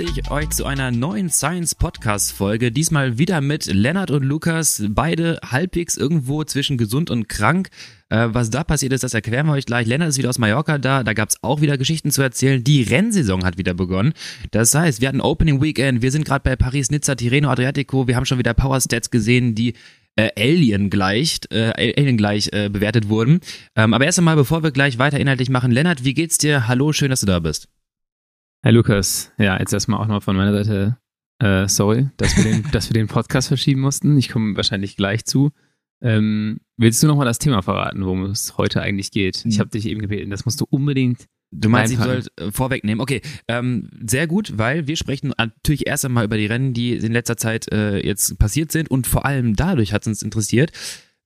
begrüße ich euch zu einer neuen Science Podcast Folge. Diesmal wieder mit Lennart und Lukas, beide halbwegs irgendwo zwischen gesund und krank. Äh, was da passiert ist, das erklären wir euch gleich. Lennart ist wieder aus Mallorca da, da gab's auch wieder Geschichten zu erzählen. Die Rennsaison hat wieder begonnen. Das heißt, wir hatten Opening Weekend, wir sind gerade bei Paris, Nizza, Tirreno, Adriatico, wir haben schon wieder Power Stats gesehen, die äh, Alien gleicht, äh, Alien gleich äh, bewertet wurden. Ähm, aber erst einmal, bevor wir gleich weiter inhaltlich machen, Lennart, wie geht's dir? Hallo, schön, dass du da bist. Hi Lukas, ja, jetzt erstmal auch noch von meiner Seite, äh, sorry, dass wir, den, dass wir den Podcast verschieben mussten. Ich komme wahrscheinlich gleich zu. Ähm, willst du nochmal das Thema verraten, worum es heute eigentlich geht? Ich habe dich eben gebeten, das musst du unbedingt. Du meinst, ich reinpacken. soll äh, vorwegnehmen. Okay, ähm, sehr gut, weil wir sprechen natürlich erst einmal über die Rennen, die in letzter Zeit äh, jetzt passiert sind und vor allem dadurch hat es uns interessiert.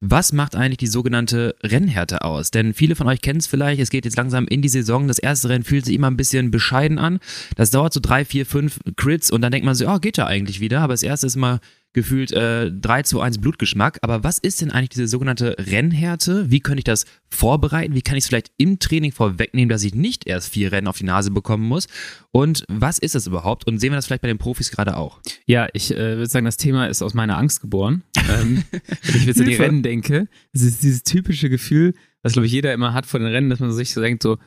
Was macht eigentlich die sogenannte Rennhärte aus? Denn viele von euch kennen es vielleicht, es geht jetzt langsam in die Saison. Das erste Rennen fühlt sich immer ein bisschen bescheiden an. Das dauert so drei, vier, fünf Crits und dann denkt man so, oh, geht ja eigentlich wieder. Aber das erste ist immer gefühlt äh, 3 zu 1 Blutgeschmack. Aber was ist denn eigentlich diese sogenannte Rennhärte? Wie könnte ich das vorbereiten? Wie kann ich es vielleicht im Training vorwegnehmen, dass ich nicht erst vier Rennen auf die Nase bekommen muss? Und was ist das überhaupt? Und sehen wir das vielleicht bei den Profis gerade auch? Ja, ich äh, würde sagen, das Thema ist aus meiner Angst geboren. ähm, wenn ich jetzt an die. Rennen denke, es ist dieses typische Gefühl, was glaube ich jeder immer hat vor den Rennen, dass man sich so denkt, so,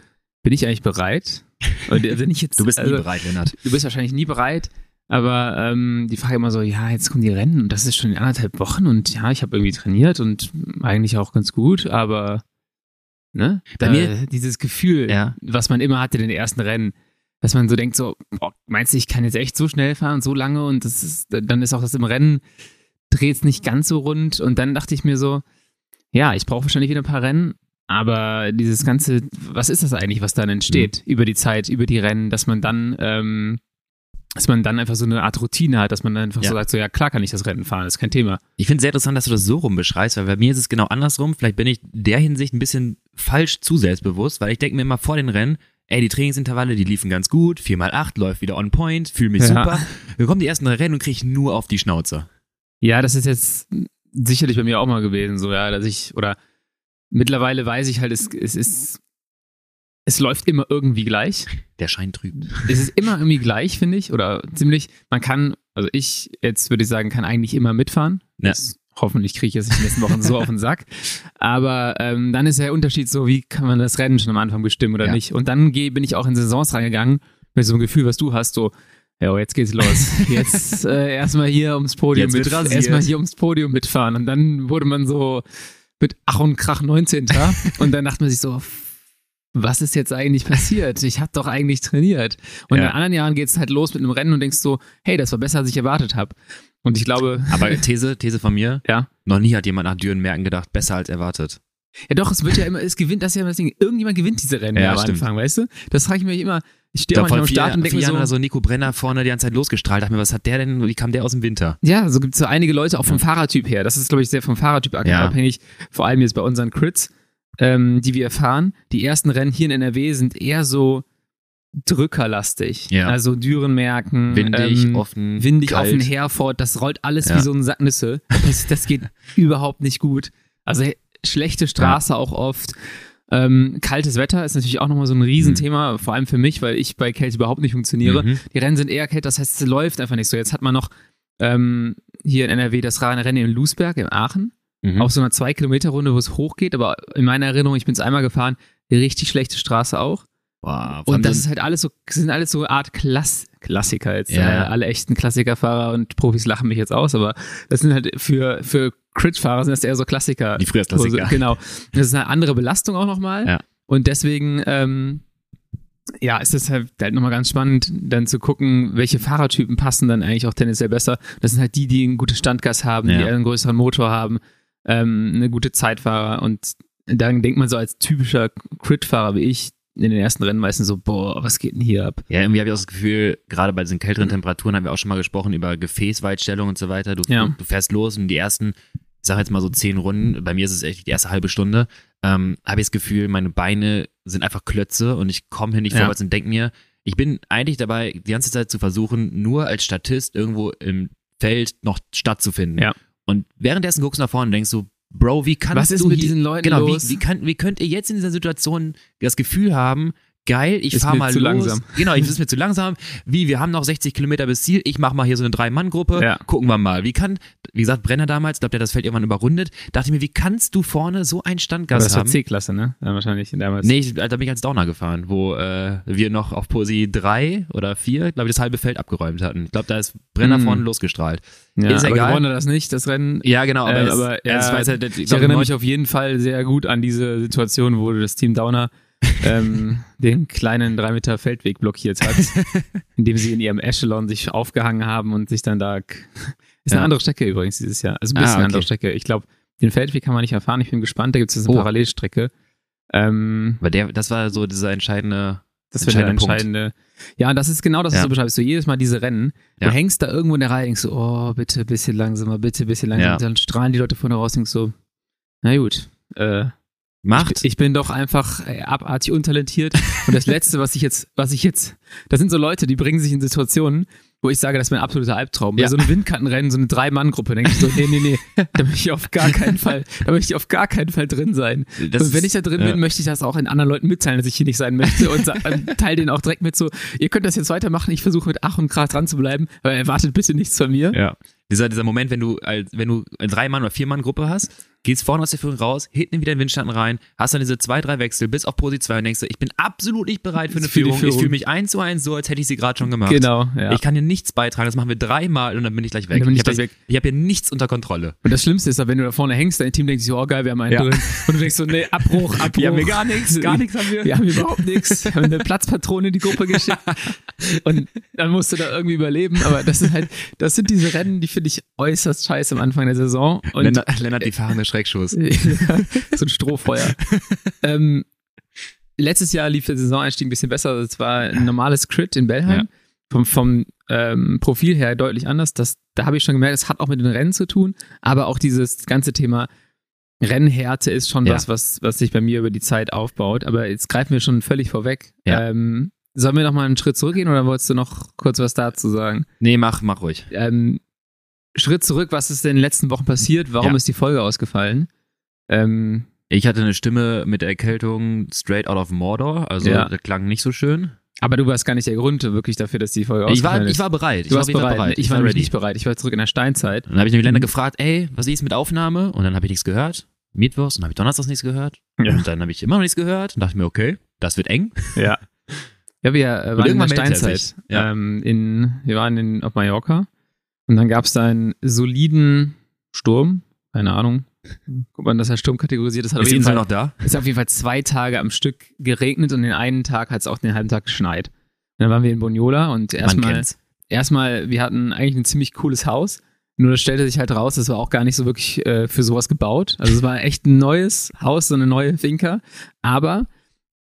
bin ich eigentlich bereit? Und wenn ich jetzt, Du bist nie also, bereit, Lennart. Du bist wahrscheinlich nie bereit, aber ähm, die Frage immer so, ja, jetzt kommen die Rennen und das ist schon in anderthalb Wochen und ja, ich habe irgendwie trainiert und eigentlich auch ganz gut, aber ne? Bei Bei mir- dieses Gefühl, Ja. was man immer hatte in den ersten Rennen, dass man so denkt, so, boah, meinst du, ich kann jetzt echt so schnell fahren so lange und das ist, dann ist auch das im Rennen, dreht es nicht ganz so rund und dann dachte ich mir so, ja, ich brauche wahrscheinlich wieder ein paar Rennen, aber dieses ganze, was ist das eigentlich, was dann entsteht über die Zeit, über die Rennen, dass man dann, ähm, dass man dann einfach so eine Art Routine hat, dass man dann einfach Ja. so sagt, so ja klar kann ich das Rennen fahren, das ist kein Thema. Ich finde es sehr interessant, dass du das so rum beschreibst, weil bei mir ist es genau andersrum. Vielleicht bin ich der Hinsicht ein bisschen falsch zu selbstbewusst, weil ich denke mir immer vor den Rennen, ey, die Trainingsintervalle, die liefen ganz gut, 4x8 läuft wieder on point, fühle mich Ja. super. Wir kommen die ersten drei Rennen und kriege nur auf die Schnauze. Ja, das ist jetzt sicherlich bei mir auch mal gewesen, so ja, dass ich, oder mittlerweile weiß ich halt, es, es ist, es läuft immer irgendwie gleich. Der Schein trübt. es ist immer irgendwie gleich, finde ich, oder ziemlich. Man kann, also ich jetzt würde ich sagen, kann eigentlich immer mitfahren. Ja. Das, hoffentlich kriege ich nicht in den nächsten Wochen so auf den Sack. Aber ähm, dann ist der Unterschied so, wie kann man das Rennen schon am Anfang bestimmen oder Ja. nicht. Und dann geh, bin ich auch in Saisons reingegangen mit so einem Gefühl, was du hast, so, ja, jetzt geht's los. Jetzt äh, erstmal hier ums Podium mit, erstmal hier ums Podium mitfahren. Und dann wurde man so mit Ach und Krach 19. und dann dachte man sich so, was ist jetzt eigentlich passiert? Ich habe doch eigentlich trainiert. Und Ja. in anderen Jahren geht es halt los mit einem Rennen und denkst so, hey, das war besser, als ich erwartet habe. Und ich glaube, Aber These, These von mir, ja. noch nie hat jemand nach Dürenmerken gedacht, besser als erwartet. Ja doch, es wird ja immer, es gewinnt, das ja immer das Ding, irgendjemand gewinnt diese Rennen Ja, ja, am stimmt. Anfang, weißt du? Das frage ich mich immer, ich stehe manchmal vor am vier, Start und vier denke Jahren mir oder so, so Nico Brenner vorne die ganze Zeit losgestrahlt. Dachte mir, was hat der denn? Wie kam der aus dem Winter? ja, so gibt es so einige Leute auch vom Fahrertyp her. Das ist, glaube ich, sehr vom Fahrertyp Ja. abhängig. Vor allem jetzt bei unseren Crits, ähm, die wir erfahren. Die ersten Rennen hier in NRW sind eher so drückerlastig. Ja. Also Dürenmerken, Windig, ähm, offen, windig kalt. offen Herford, das rollt alles Ja. wie so ein Sack Nüsse. Das, das geht überhaupt nicht gut. Also schlechte Straße auch oft. Ähm, kaltes Wetter ist natürlich auch nochmal so ein Riesenthema, vor allem für mich, weil ich bei Kälte überhaupt nicht funktioniere. Mhm. Die Rennen sind eher kalt, das heißt, es läuft einfach nicht so. Jetzt hat man noch ähm, hier in NRW das Rennen in Lusberg, in Aachen, Mhm. auf so einer 2-Kilometer-Runde, wo es hochgeht, aber in meiner Erinnerung, ich bin es einmal gefahren, eine richtig schlechte Straße auch. Boah, Und das ist halt alles so, sind alles so eine Art Klass Klassiker jetzt. Ja. Äh, alle echten Klassikerfahrer und Profis lachen mich jetzt aus, aber das sind halt für, für Crit-Fahrer sind das eher so Klassiker. die Frühjahrsklassiker. Genau. Das ist eine andere Belastung auch nochmal. Ja. Und deswegen, ähm, ja, ist es halt, halt nochmal ganz spannend, dann zu gucken, welche Fahrertypen passen dann eigentlich auch tendenziell besser. Das sind halt die, die ein gutes Standgas haben, Ja. die einen größeren Motor haben, ähm, eine gute Zeitfahrer und dann denkt man so als typischer Crit-Fahrer wie ich in den ersten Rennen meistens so, boah, was geht denn hier ab? Ja, irgendwie habe ich auch das Gefühl, gerade bei diesen kälteren Temperaturen haben wir auch schon mal gesprochen über Gefäßweitstellung und so weiter. Du, Ja. du fährst los und die ersten, ich sage jetzt mal so zehn Runden, bei mir ist es echt die erste halbe Stunde, ähm, habe ich das Gefühl, meine Beine sind einfach Klötze und ich komme hier nicht Ja. vorwärts und denke mir, ich bin eigentlich dabei, die ganze Zeit zu versuchen, nur als Statist irgendwo im Feld noch stattzufinden. Ja. Und währenddessen guckst du nach vorne und denkst so, Bro, wie kannst Was ist du mit die- diesen Leuten genau, los? Wie, wie, kann, wie könnt ihr jetzt in dieser Situation das Gefühl haben, geil, ich Ist fahr mir mal zu los. langsam. Genau, ich ist mir zu langsam. Wie, wir haben noch 60 Kilometer bis Ziel, ich mach mal hier so eine Drei-Mann-Gruppe, Ja. gucken wir mal. Wie kann, wie gesagt, Brenner damals, der hat das Feld irgendwann überrundet, dachte ich mir, wie kannst du vorne so einen Standgas das war haben? C-Klasse, ne? Ja, wahrscheinlich damals. Nee, ich, da bin ich als Downer gefahren, wo äh, wir noch auf Posi 3 oder 4, glaube ich, das halbe Feld abgeräumt hatten. Ich glaube, da ist Brenner Mm. vorne losgestrahlt. ja, ist aber egal. gewonnen das nicht, das Rennen. Ja, genau, aber, Äh, es, aber, ja, es jetzt halt, ich, Ich erinnere mich auf jeden Fall sehr gut an diese Situation, wo das Team Downer ähm, den kleinen drei Meter Feldweg blockiert hat, indem sie in ihrem Echelon sich aufgehangen haben und sich dann da. Ist eine Ja. andere Strecke übrigens dieses Jahr. Also ein Ah, bisschen okay. andere Strecke. Ich glaube, den Feldweg kann man nicht erfahren. Ich bin gespannt. Da gibt es eine Oh. Parallelstrecke. Ähm, weil der, das war so dieser entscheidende, das wird der entscheidende. Ja, das ist genau das, was Ja. du beschreibst. So jedes Mal diese Rennen. Ja. Du hängst da irgendwo in der Reihe, denkst so, oh, bitte ein bisschen langsamer, bitte ein bisschen langsamer. Ja. Dann strahlen die Leute vorne raus, denkst so, na gut, äh, macht. ich, ich bin doch einfach äh, abartig untalentiert. Und das Letzte, was ich jetzt, was ich jetzt, das sind so Leute, die bringen sich in Situationen, wo ich sage, das ist mein absoluter Albtraum. Ja. Bei so einem Windkartenrennen, so eine Drei-Mann-Gruppe, denke ich so, nee, nee, nee, da möchte ich auf gar keinen Fall, da möchte ich auf gar keinen Fall drin sein. das und wenn ist- ich da drin ja. bin, möchte ich das auch in anderen Leuten mitteilen, dass ich hier nicht sein möchte und teile denen auch direkt mit so, ihr könnt das jetzt weitermachen, ich versuche mit Ach und Krach dran zu bleiben, aber erwartet bitte nichts von mir. Ja. Dieser, dieser Moment, wenn du, als, wenn du eine Drei-Mann- oder Vier-Mann-Gruppe hast, gehst vorne aus der Führung raus, hinten wieder in den Windschatten rein, hast dann diese zwei, drei Wechsel bis auf Posi 2 und denkst, du, ich bin absolut nicht bereit für eine Für die Führung. Ich Führung. fühle mich eins zu eins so, als hätte ich sie gerade schon gemacht. Genau, ja. Ich kann hier nichts beitragen, das machen wir dreimal und dann bin ich gleich weg. Ich ich habe hab hier nichts unter Kontrolle. Und das Schlimmste ist, wenn du da vorne hängst, dein Team denkt sich oh geil, wir haben einen Ja. drin. Und du denkst so, nee, Abbruch, Abbruch. Wir haben hier gar nichts, gar nichts haben wir. Wir haben überhaupt nichts. Wir haben eine Platzpatrone in die Gruppe geschickt. Und dann musst du da irgendwie überleben. Aber das ist halt, das sind diese Rennen, die finde ich äußerst scheiße am Anfang der Saison. Und Lennart, Lennart die fahrende Schreckschuss. so ein Strohfeuer. ähm, letztes Jahr lief der Saisoneinstieg ein bisschen besser. Es war ein normales Crit in Bellheim. Ja. Vom, vom ähm, Profil her deutlich anders. Das, da habe ich schon gemerkt, es hat auch mit den Rennen zu tun, aber auch dieses ganze Thema Rennhärte ist schon Ja. was, was, was sich bei mir über die Zeit aufbaut. Aber jetzt greifen wir schon völlig vorweg. Ja. Ähm, sollen wir noch mal einen Schritt zurückgehen oder wolltest du noch kurz was dazu sagen? Nee, mach, mach ruhig. Ähm, Schritt zurück, was ist denn in den letzten Wochen passiert? Warum Ja. ist die Folge ausgefallen? Ähm, Ich hatte eine Stimme mit Erkältung straight out of Mordor, also Ja. das klang nicht so schön. aber du warst gar nicht der Grund wirklich dafür, dass die Folge Ich ausgefallen war, ist. ich war bereit. Ich du war warst jeden Fall bereit. Ich war ready. nicht bereit. Ich war zurück in der Steinzeit. Und dann habe ich nämlich Mhm. gefragt, ey, was ist mit Aufnahme? Und dann habe ich nichts gehört. Mittwochs und dann habe ich Donnerstags nichts gehört. Ja. Und dann habe ich immer noch nichts gehört und dachte mir, okay, das wird eng. Ja. Ja, wir äh, waren in der er Steinzeit. Ja. Ähm, in, wir waren in, auf Mallorca und dann gab es da einen soliden Sturm. Keine Ahnung. Guck mal, dass er Sturm kategorisiert ist. Hat auf Ist die jeden Fall, noch da? ist auf jeden Fall zwei Tage am Stück geregnet und den einen Tag hat es auch den halben Tag geschneit. Und dann waren wir in Boniola und erstmal, erstmal, wir hatten eigentlich ein ziemlich cooles Haus. Nur das stellte sich halt raus, das war auch gar nicht so wirklich äh, für sowas gebaut. Also es war echt ein neues Haus, so eine neue Finca. Aber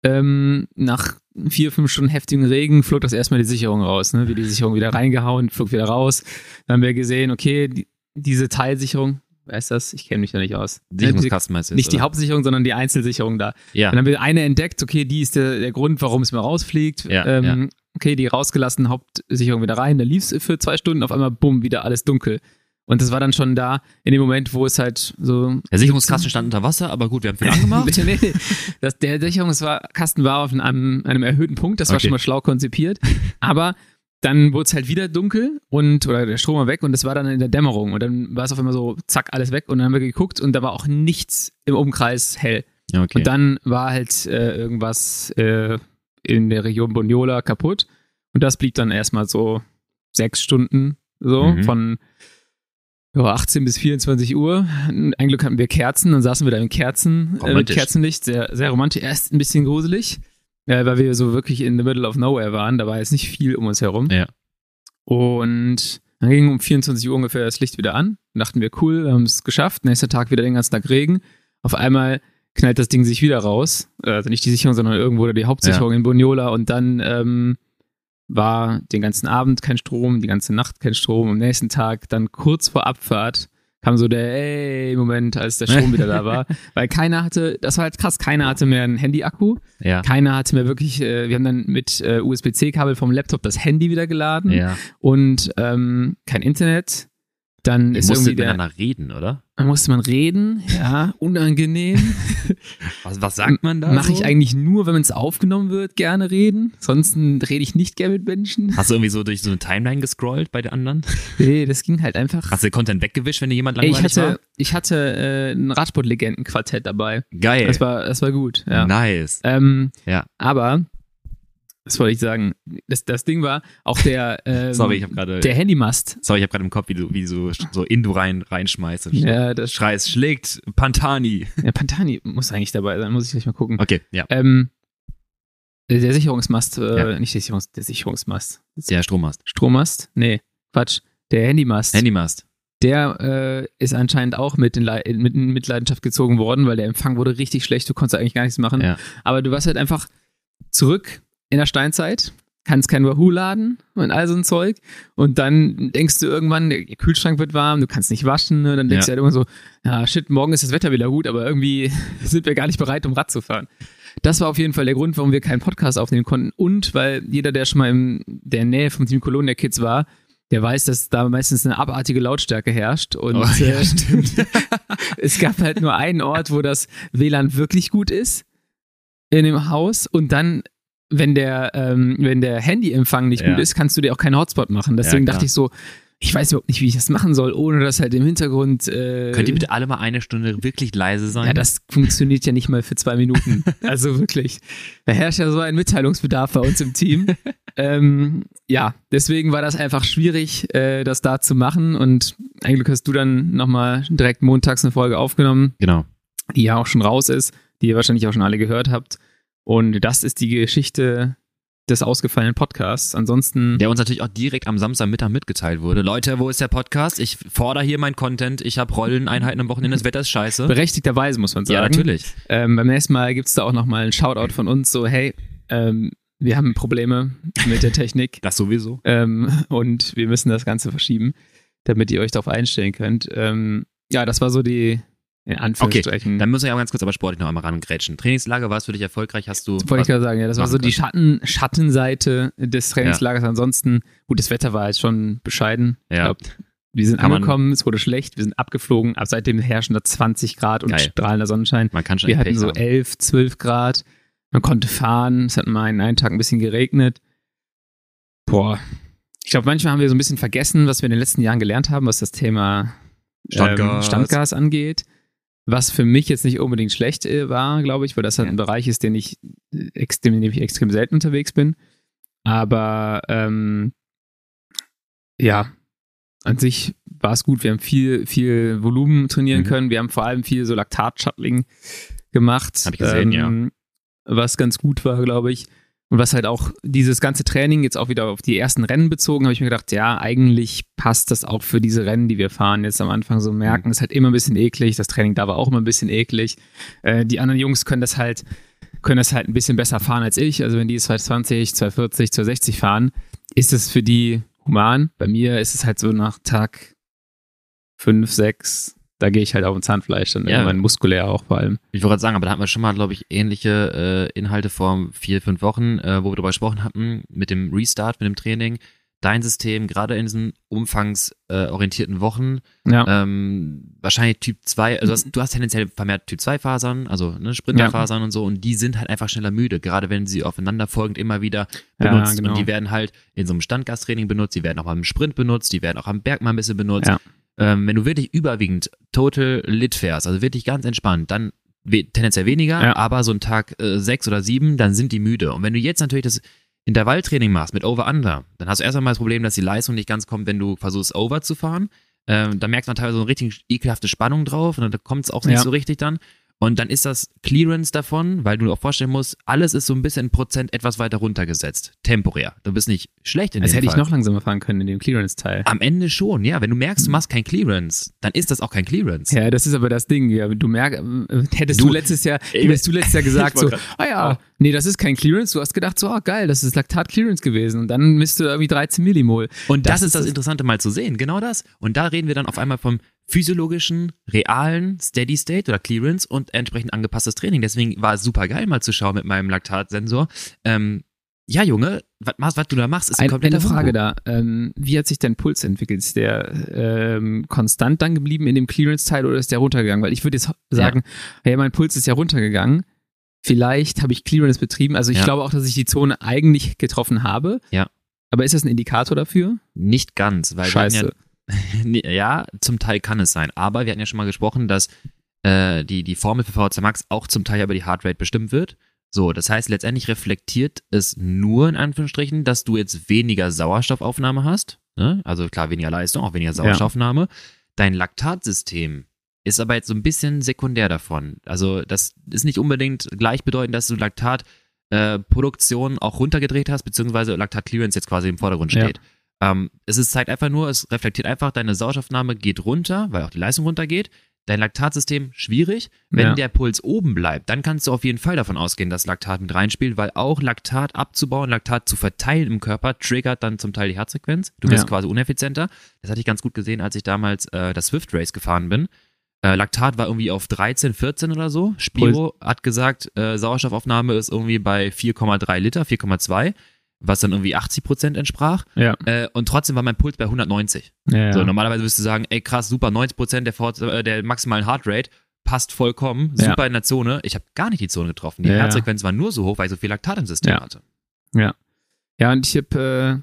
ähm, nach vier, fünf Stunden heftigen Regen flog das erstmal die Sicherung raus. Ne? Wie die Sicherung wieder reingehauen, flog wieder raus. Dann haben wir gesehen, okay, die, diese Teilsicherung, wer ist das? Ich kenne mich da nicht aus. Sicherungskasten meinst du Nicht die oder? Hauptsicherung, sondern die Einzelsicherung da. Ja. Dann haben wir eine entdeckt, okay, die ist der, der Grund, warum es mal rausfliegt. Ja, ähm, ja. Okay, die rausgelassen, Hauptsicherung wieder rein. Da lief es für zwei Stunden, auf einmal, bumm, wieder alles dunkel. Und das war dann schon da, in dem Moment, wo es halt so. Der Sicherungskasten stand unter Wasser, aber gut, wir haben viel angemacht. nee, nee. Das, der Sicherungskasten war auf einem, einem erhöhten Punkt, das war Okay. schon mal schlau konzipiert. Aber dann wurde es halt wieder dunkel und oder der Strom war weg und es war dann in der Dämmerung. Und dann war es auf einmal so, zack, alles weg. Und dann haben wir geguckt und da war auch nichts im Umkreis hell. Okay. Und dann war halt äh, irgendwas äh, in der Region Boniola kaputt. Und das blieb dann erstmal so sechs Stunden so Mhm. von ja, 18 bis 24 Uhr. Ein Glück hatten wir Kerzen, dann saßen wir da in Kerzen, äh, mit. Kerzenlicht, sehr, sehr romantisch. Erst ein bisschen gruselig, äh, weil wir so wirklich in the middle of nowhere waren. Da war jetzt nicht viel um uns herum. Ja. Und dann ging um 24 Uhr ungefähr das Licht wieder an. Dann dachten wir, cool, wir haben es geschafft. Nächster Tag wieder den ganzen Tag Regen. Auf einmal knallt das Ding sich wieder raus. Also nicht die Sicherung, sondern irgendwo die Hauptsicherung in Boniola. Und dann ähm, war den ganzen Abend kein Strom, die ganze Nacht kein Strom. Am nächsten Tag, dann kurz vor Abfahrt, kam so der ey Moment, als der Strom wieder da war. Weil keiner hatte, das war halt krass, keiner hatte mehr einen Handy-Akku. ja. Keiner hatte mehr wirklich, äh, wir haben dann mit äh, USB-C-Kabel vom Laptop das Handy wieder geladen Ja. und ähm, kein Internet. Dann ist irgendwie der, miteinander reden, oder? dann musste man reden, ja, unangenehm. Was, was sagt man da? Mache so? ich eigentlich nur, wenn es aufgenommen wird, gerne reden. Sonst rede ich nicht gerne mit Menschen. Hast du irgendwie so durch so eine Timeline gescrollt bei den anderen? Nee, das ging halt einfach. Hast du den Content weggewischt, wenn dir jemand Ey, langweilig ich hatte, war? ich hatte äh, ein Radsportlegenden-Quartett dabei. Geil. Das war, das war gut, ja. Nice. Ähm, Ja. Aber, was wollte ich sagen? Das, das Ding war, auch der, ähm, Sorry, ich habe gerade der Handymast. Sorry, ich habe gerade im Kopf, wie du wie du so Indu rein reinschmeißt. und Ja, das Schreist, schlägt Pantani. ja, Pantani muss eigentlich dabei sein, muss ich gleich mal gucken. Okay, ja. Ähm, der Sicherungsmast, äh, Ja. nicht der, Sicherungs, der Sicherungsmast. Der Strommast. Strommast? Nee, Quatsch. Der Handymast. Handymast. Der äh, ist anscheinend auch mit Lei- mit in Mitleidenschaft gezogen worden, weil der Empfang wurde richtig schlecht. Du konntest eigentlich gar nichts machen. Ja. Aber du warst halt einfach zurück in der Steinzeit, kannst kein Wahoo laden und all so ein Zeug. Und dann denkst du irgendwann, der Kühlschrank wird warm, du kannst nicht waschen. Ne? Dann denkst Ja. du halt irgendwann so, ja shit, morgen ist das Wetter wieder gut, aber irgendwie sind wir gar nicht bereit, um Rad zu fahren. Das war auf jeden Fall der Grund, warum wir keinen Podcast aufnehmen konnten. Und weil jeder, der schon mal in der Nähe vom Team Colonia Kids war, der weiß, dass da meistens eine abartige Lautstärke herrscht. Und Oh, ja, äh, stimmt. es gab halt nur einen Ort, wo das WLAN wirklich gut ist in dem Haus. Und dann, wenn der, ähm, wenn der Handyempfang nicht Ja. gut ist, kannst du dir auch keinen Hotspot machen. Deswegen Ja, dachte ich so, ich weiß überhaupt nicht, wie ich das machen soll, ohne dass halt im Hintergrund. Äh, Könnt ihr bitte alle mal eine Stunde wirklich leise sein? ja, das funktioniert ja nicht mal für zwei Minuten. Also wirklich. Da herrscht ja so ein Mitteilungsbedarf bei uns im Team. ähm, ja, deswegen war das einfach schwierig, äh, das da zu machen. Und eigentlich hast du dann nochmal direkt montags eine Folge aufgenommen, genau. die ja auch schon raus ist, die ihr wahrscheinlich auch schon alle gehört habt. Und das ist die Geschichte des ausgefallenen Podcasts. Ansonsten, Der uns natürlich auch direkt am Samstagmittag mitgeteilt wurde. Leute, wo ist der Podcast? Ich fordere hier mein Content. Ich habe Rolleneinheiten am Wochenende. Das Wetter ist scheiße. berechtigterweise muss man sagen. Ja, natürlich. Ähm, beim nächsten Mal gibt's da auch nochmal einen Shoutout von uns, so, hey, ähm, wir haben Probleme mit der Technik. Das sowieso. ähm, und wir müssen das Ganze verschieben, damit ihr euch darauf einstellen könnt. Ähm, ja, das war so die, in Anführungsstrichen. Dann müssen wir ja ganz kurz aber sportlich noch einmal rangrätschen. Trainingslager war es für dich erfolgreich? Hast du. wollte ich gerade sagen, ja, das war so die. Schatten, Schattenseite des Trainingslagers. Ansonsten, gut, das Wetter war jetzt schon bescheiden. Ich Ja. glaub, wir sind Kann angekommen, es wurde schlecht, wir sind abgeflogen. Ab seitdem herrschen da 20 Grad und Geil. strahlender Sonnenschein. Man kann schon Wir hatten Pech so haben. 11, 12 Grad. Man konnte fahren. Es hat mal einen, einen Tag ein bisschen geregnet. Boah. Ich glaube, manchmal haben wir so ein bisschen vergessen, was wir in den letzten Jahren gelernt haben, was das Thema Standgas. Ähm, Standgas angeht. Was für mich jetzt nicht unbedingt schlecht äh, war, glaube ich, weil das halt Ja. ein Bereich ist, den ich äh, extrem, in dem ich extrem selten unterwegs bin. Aber ähm, ja, an sich war es gut. Wir haben viel, viel Volumen trainieren Mhm. können. Wir haben vor allem viel so Laktat-Shuttling gemacht. Hab ich gesehen, ja. Was ganz gut war, glaube ich. Und was halt auch dieses ganze Training jetzt auch wieder auf die ersten Rennen bezogen, habe ich mir gedacht, ja, eigentlich passt das auch für diese Rennen, die wir fahren. Jetzt am Anfang so merken, ist halt immer ein bisschen eklig. Das Training da war auch immer ein bisschen eklig. Äh, die anderen Jungs können das halt, können das halt ein bisschen besser fahren als ich. Also wenn die 220, 240, 260 fahren, ist es für die human. Bei mir ist es halt so nach Tag 5, 6, da gehe ich halt auf ein Zahnfleisch, dann Ja. irgendwann muskulär auch vor allem. Ich wollte gerade sagen, aber da hatten wir schon mal, glaube ich, ähnliche äh, Inhalte vor vier, fünf Wochen, äh, wo wir darüber gesprochen hatten, mit dem Restart, mit dem Training. Dein System, gerade in diesen umfangsorientierten äh, Wochen, Ja. ähm, wahrscheinlich Typ 2, also du hast, du hast tendenziell vermehrt Typ 2 Fasern, also ne, Sprinterfasern und so, und die sind halt einfach schneller müde, gerade wenn sie aufeinanderfolgend immer wieder Ja, benutzt. genau. Und die werden halt in so einem Standgastraining benutzt, die werden auch mal im Sprint benutzt, die werden auch am Berg mal ein bisschen benutzt. Ähm, wenn du wirklich überwiegend total lit fährst, also wirklich ganz entspannt, dann tendenziell weniger, Ja. aber so ein Tag äh, sechs oder sieben, dann sind die müde. Und wenn du jetzt natürlich das Intervalltraining machst mit Over-Under, dann hast du erst einmal das Problem, dass die Leistung nicht ganz kommt, wenn du versuchst, Over zu fahren. Ähm, da merkt man teilweise so eine richtig ekelhafte Spannung drauf und da kommt es auch nicht Ja. so richtig dann. Und dann ist das Clearance davon, weil du dir auch vorstellen musst, alles ist so ein bisschen in Prozent etwas weiter runtergesetzt. Temporär. Du bist nicht schlecht in Das dem hätte ich Fall. noch langsamer fahren können in dem Clearance-Teil. Am Ende schon, ja. Wenn du merkst, du machst kein Clearance, dann ist das auch kein Clearance. Ja, das ist aber das Ding. Ja, du merkst, hättest du, Du- letztes Jahr, Ich- hättest du letztes Jahr gesagt Ich so, ah ja, nee, das ist kein Clearance. Du hast gedacht so, ah geil, das ist Laktat-Clearance gewesen. Und dann misst du irgendwie 13 Millimol. Und das, Das ist das das- Interessante mal zu sehen, genau das. Und da reden wir dann auf einmal vom physiologischen, realen Steady State oder Clearance und entsprechend angepasstes Training. Deswegen war es super geil mal zu schauen mit meinem Laktatsensor. Ähm, ja, Junge, was, du da machst, ist ein Ein, kompletter eine Frage Humbug. da. Ähm, wie hat sich dein Puls entwickelt? Ist der ähm, konstant dann geblieben in dem Clearance-Teil oder ist der runtergegangen? Weil ich würde jetzt sagen, hey, mein Puls ist ja runtergegangen. Vielleicht habe ich Clearance betrieben. Also ich Ja. glaube auch, dass ich die Zone eigentlich getroffen habe. Ja. Aber ist das ein Indikator dafür? Nicht ganz, weil Scheiße. wir hatten ja, ja, zum Teil kann es sein. Aber wir hatten ja schon mal gesprochen, dass äh, die, die Formel für VHC Max auch zum Teil über die Heartrate bestimmt wird. So, das heißt, letztendlich reflektiert es nur in Anführungsstrichen, dass du jetzt weniger Sauerstoffaufnahme hast. Ne? Also klar, weniger Leistung, auch weniger Sauerstoffaufnahme. Dein Laktatsystem ist aber jetzt so ein bisschen sekundär davon. Also das ist nicht unbedingt gleichbedeutend, dass du Laktatproduktion äh, auch runtergedreht hast, beziehungsweise Laktat-Clearance jetzt quasi im Vordergrund Ja. Ähm, es ist zeigt einfach nur, es reflektiert einfach, deine Sauerstoffnahme geht runter, weil auch die Leistung runtergeht. Dein Laktatsystem schwierig. Wenn Ja. der Puls oben bleibt, dann kannst du auf jeden Fall davon ausgehen, dass Laktat mit reinspielt, weil auch Laktat abzubauen, Laktat zu verteilen im Körper, triggert dann zum Teil die Herzfrequenz. Du bist Ja. quasi uneffizienter. Das hatte ich ganz gut gesehen, als ich damals äh, das Swift Race gefahren bin. Äh, Laktat war irgendwie auf 13, 14 oder so. Spiro hat gesagt, äh, Sauerstoffaufnahme ist irgendwie bei 4,3 Liter, 4,2, was dann irgendwie 80 Prozent entsprach. Ja. Äh, und trotzdem war mein Puls bei 190. ja, ja. So, normalerweise würdest du sagen, ey krass, super, 90 Prozent der, äh, der maximalen Heartrate passt vollkommen, Ja. super in der Zone. Ich habe gar nicht die Zone getroffen. Die Ja, ja. Herzfrequenz war nur so hoch, weil ich so viel Laktat im System Ja. hatte. Ja, und ich habe, äh,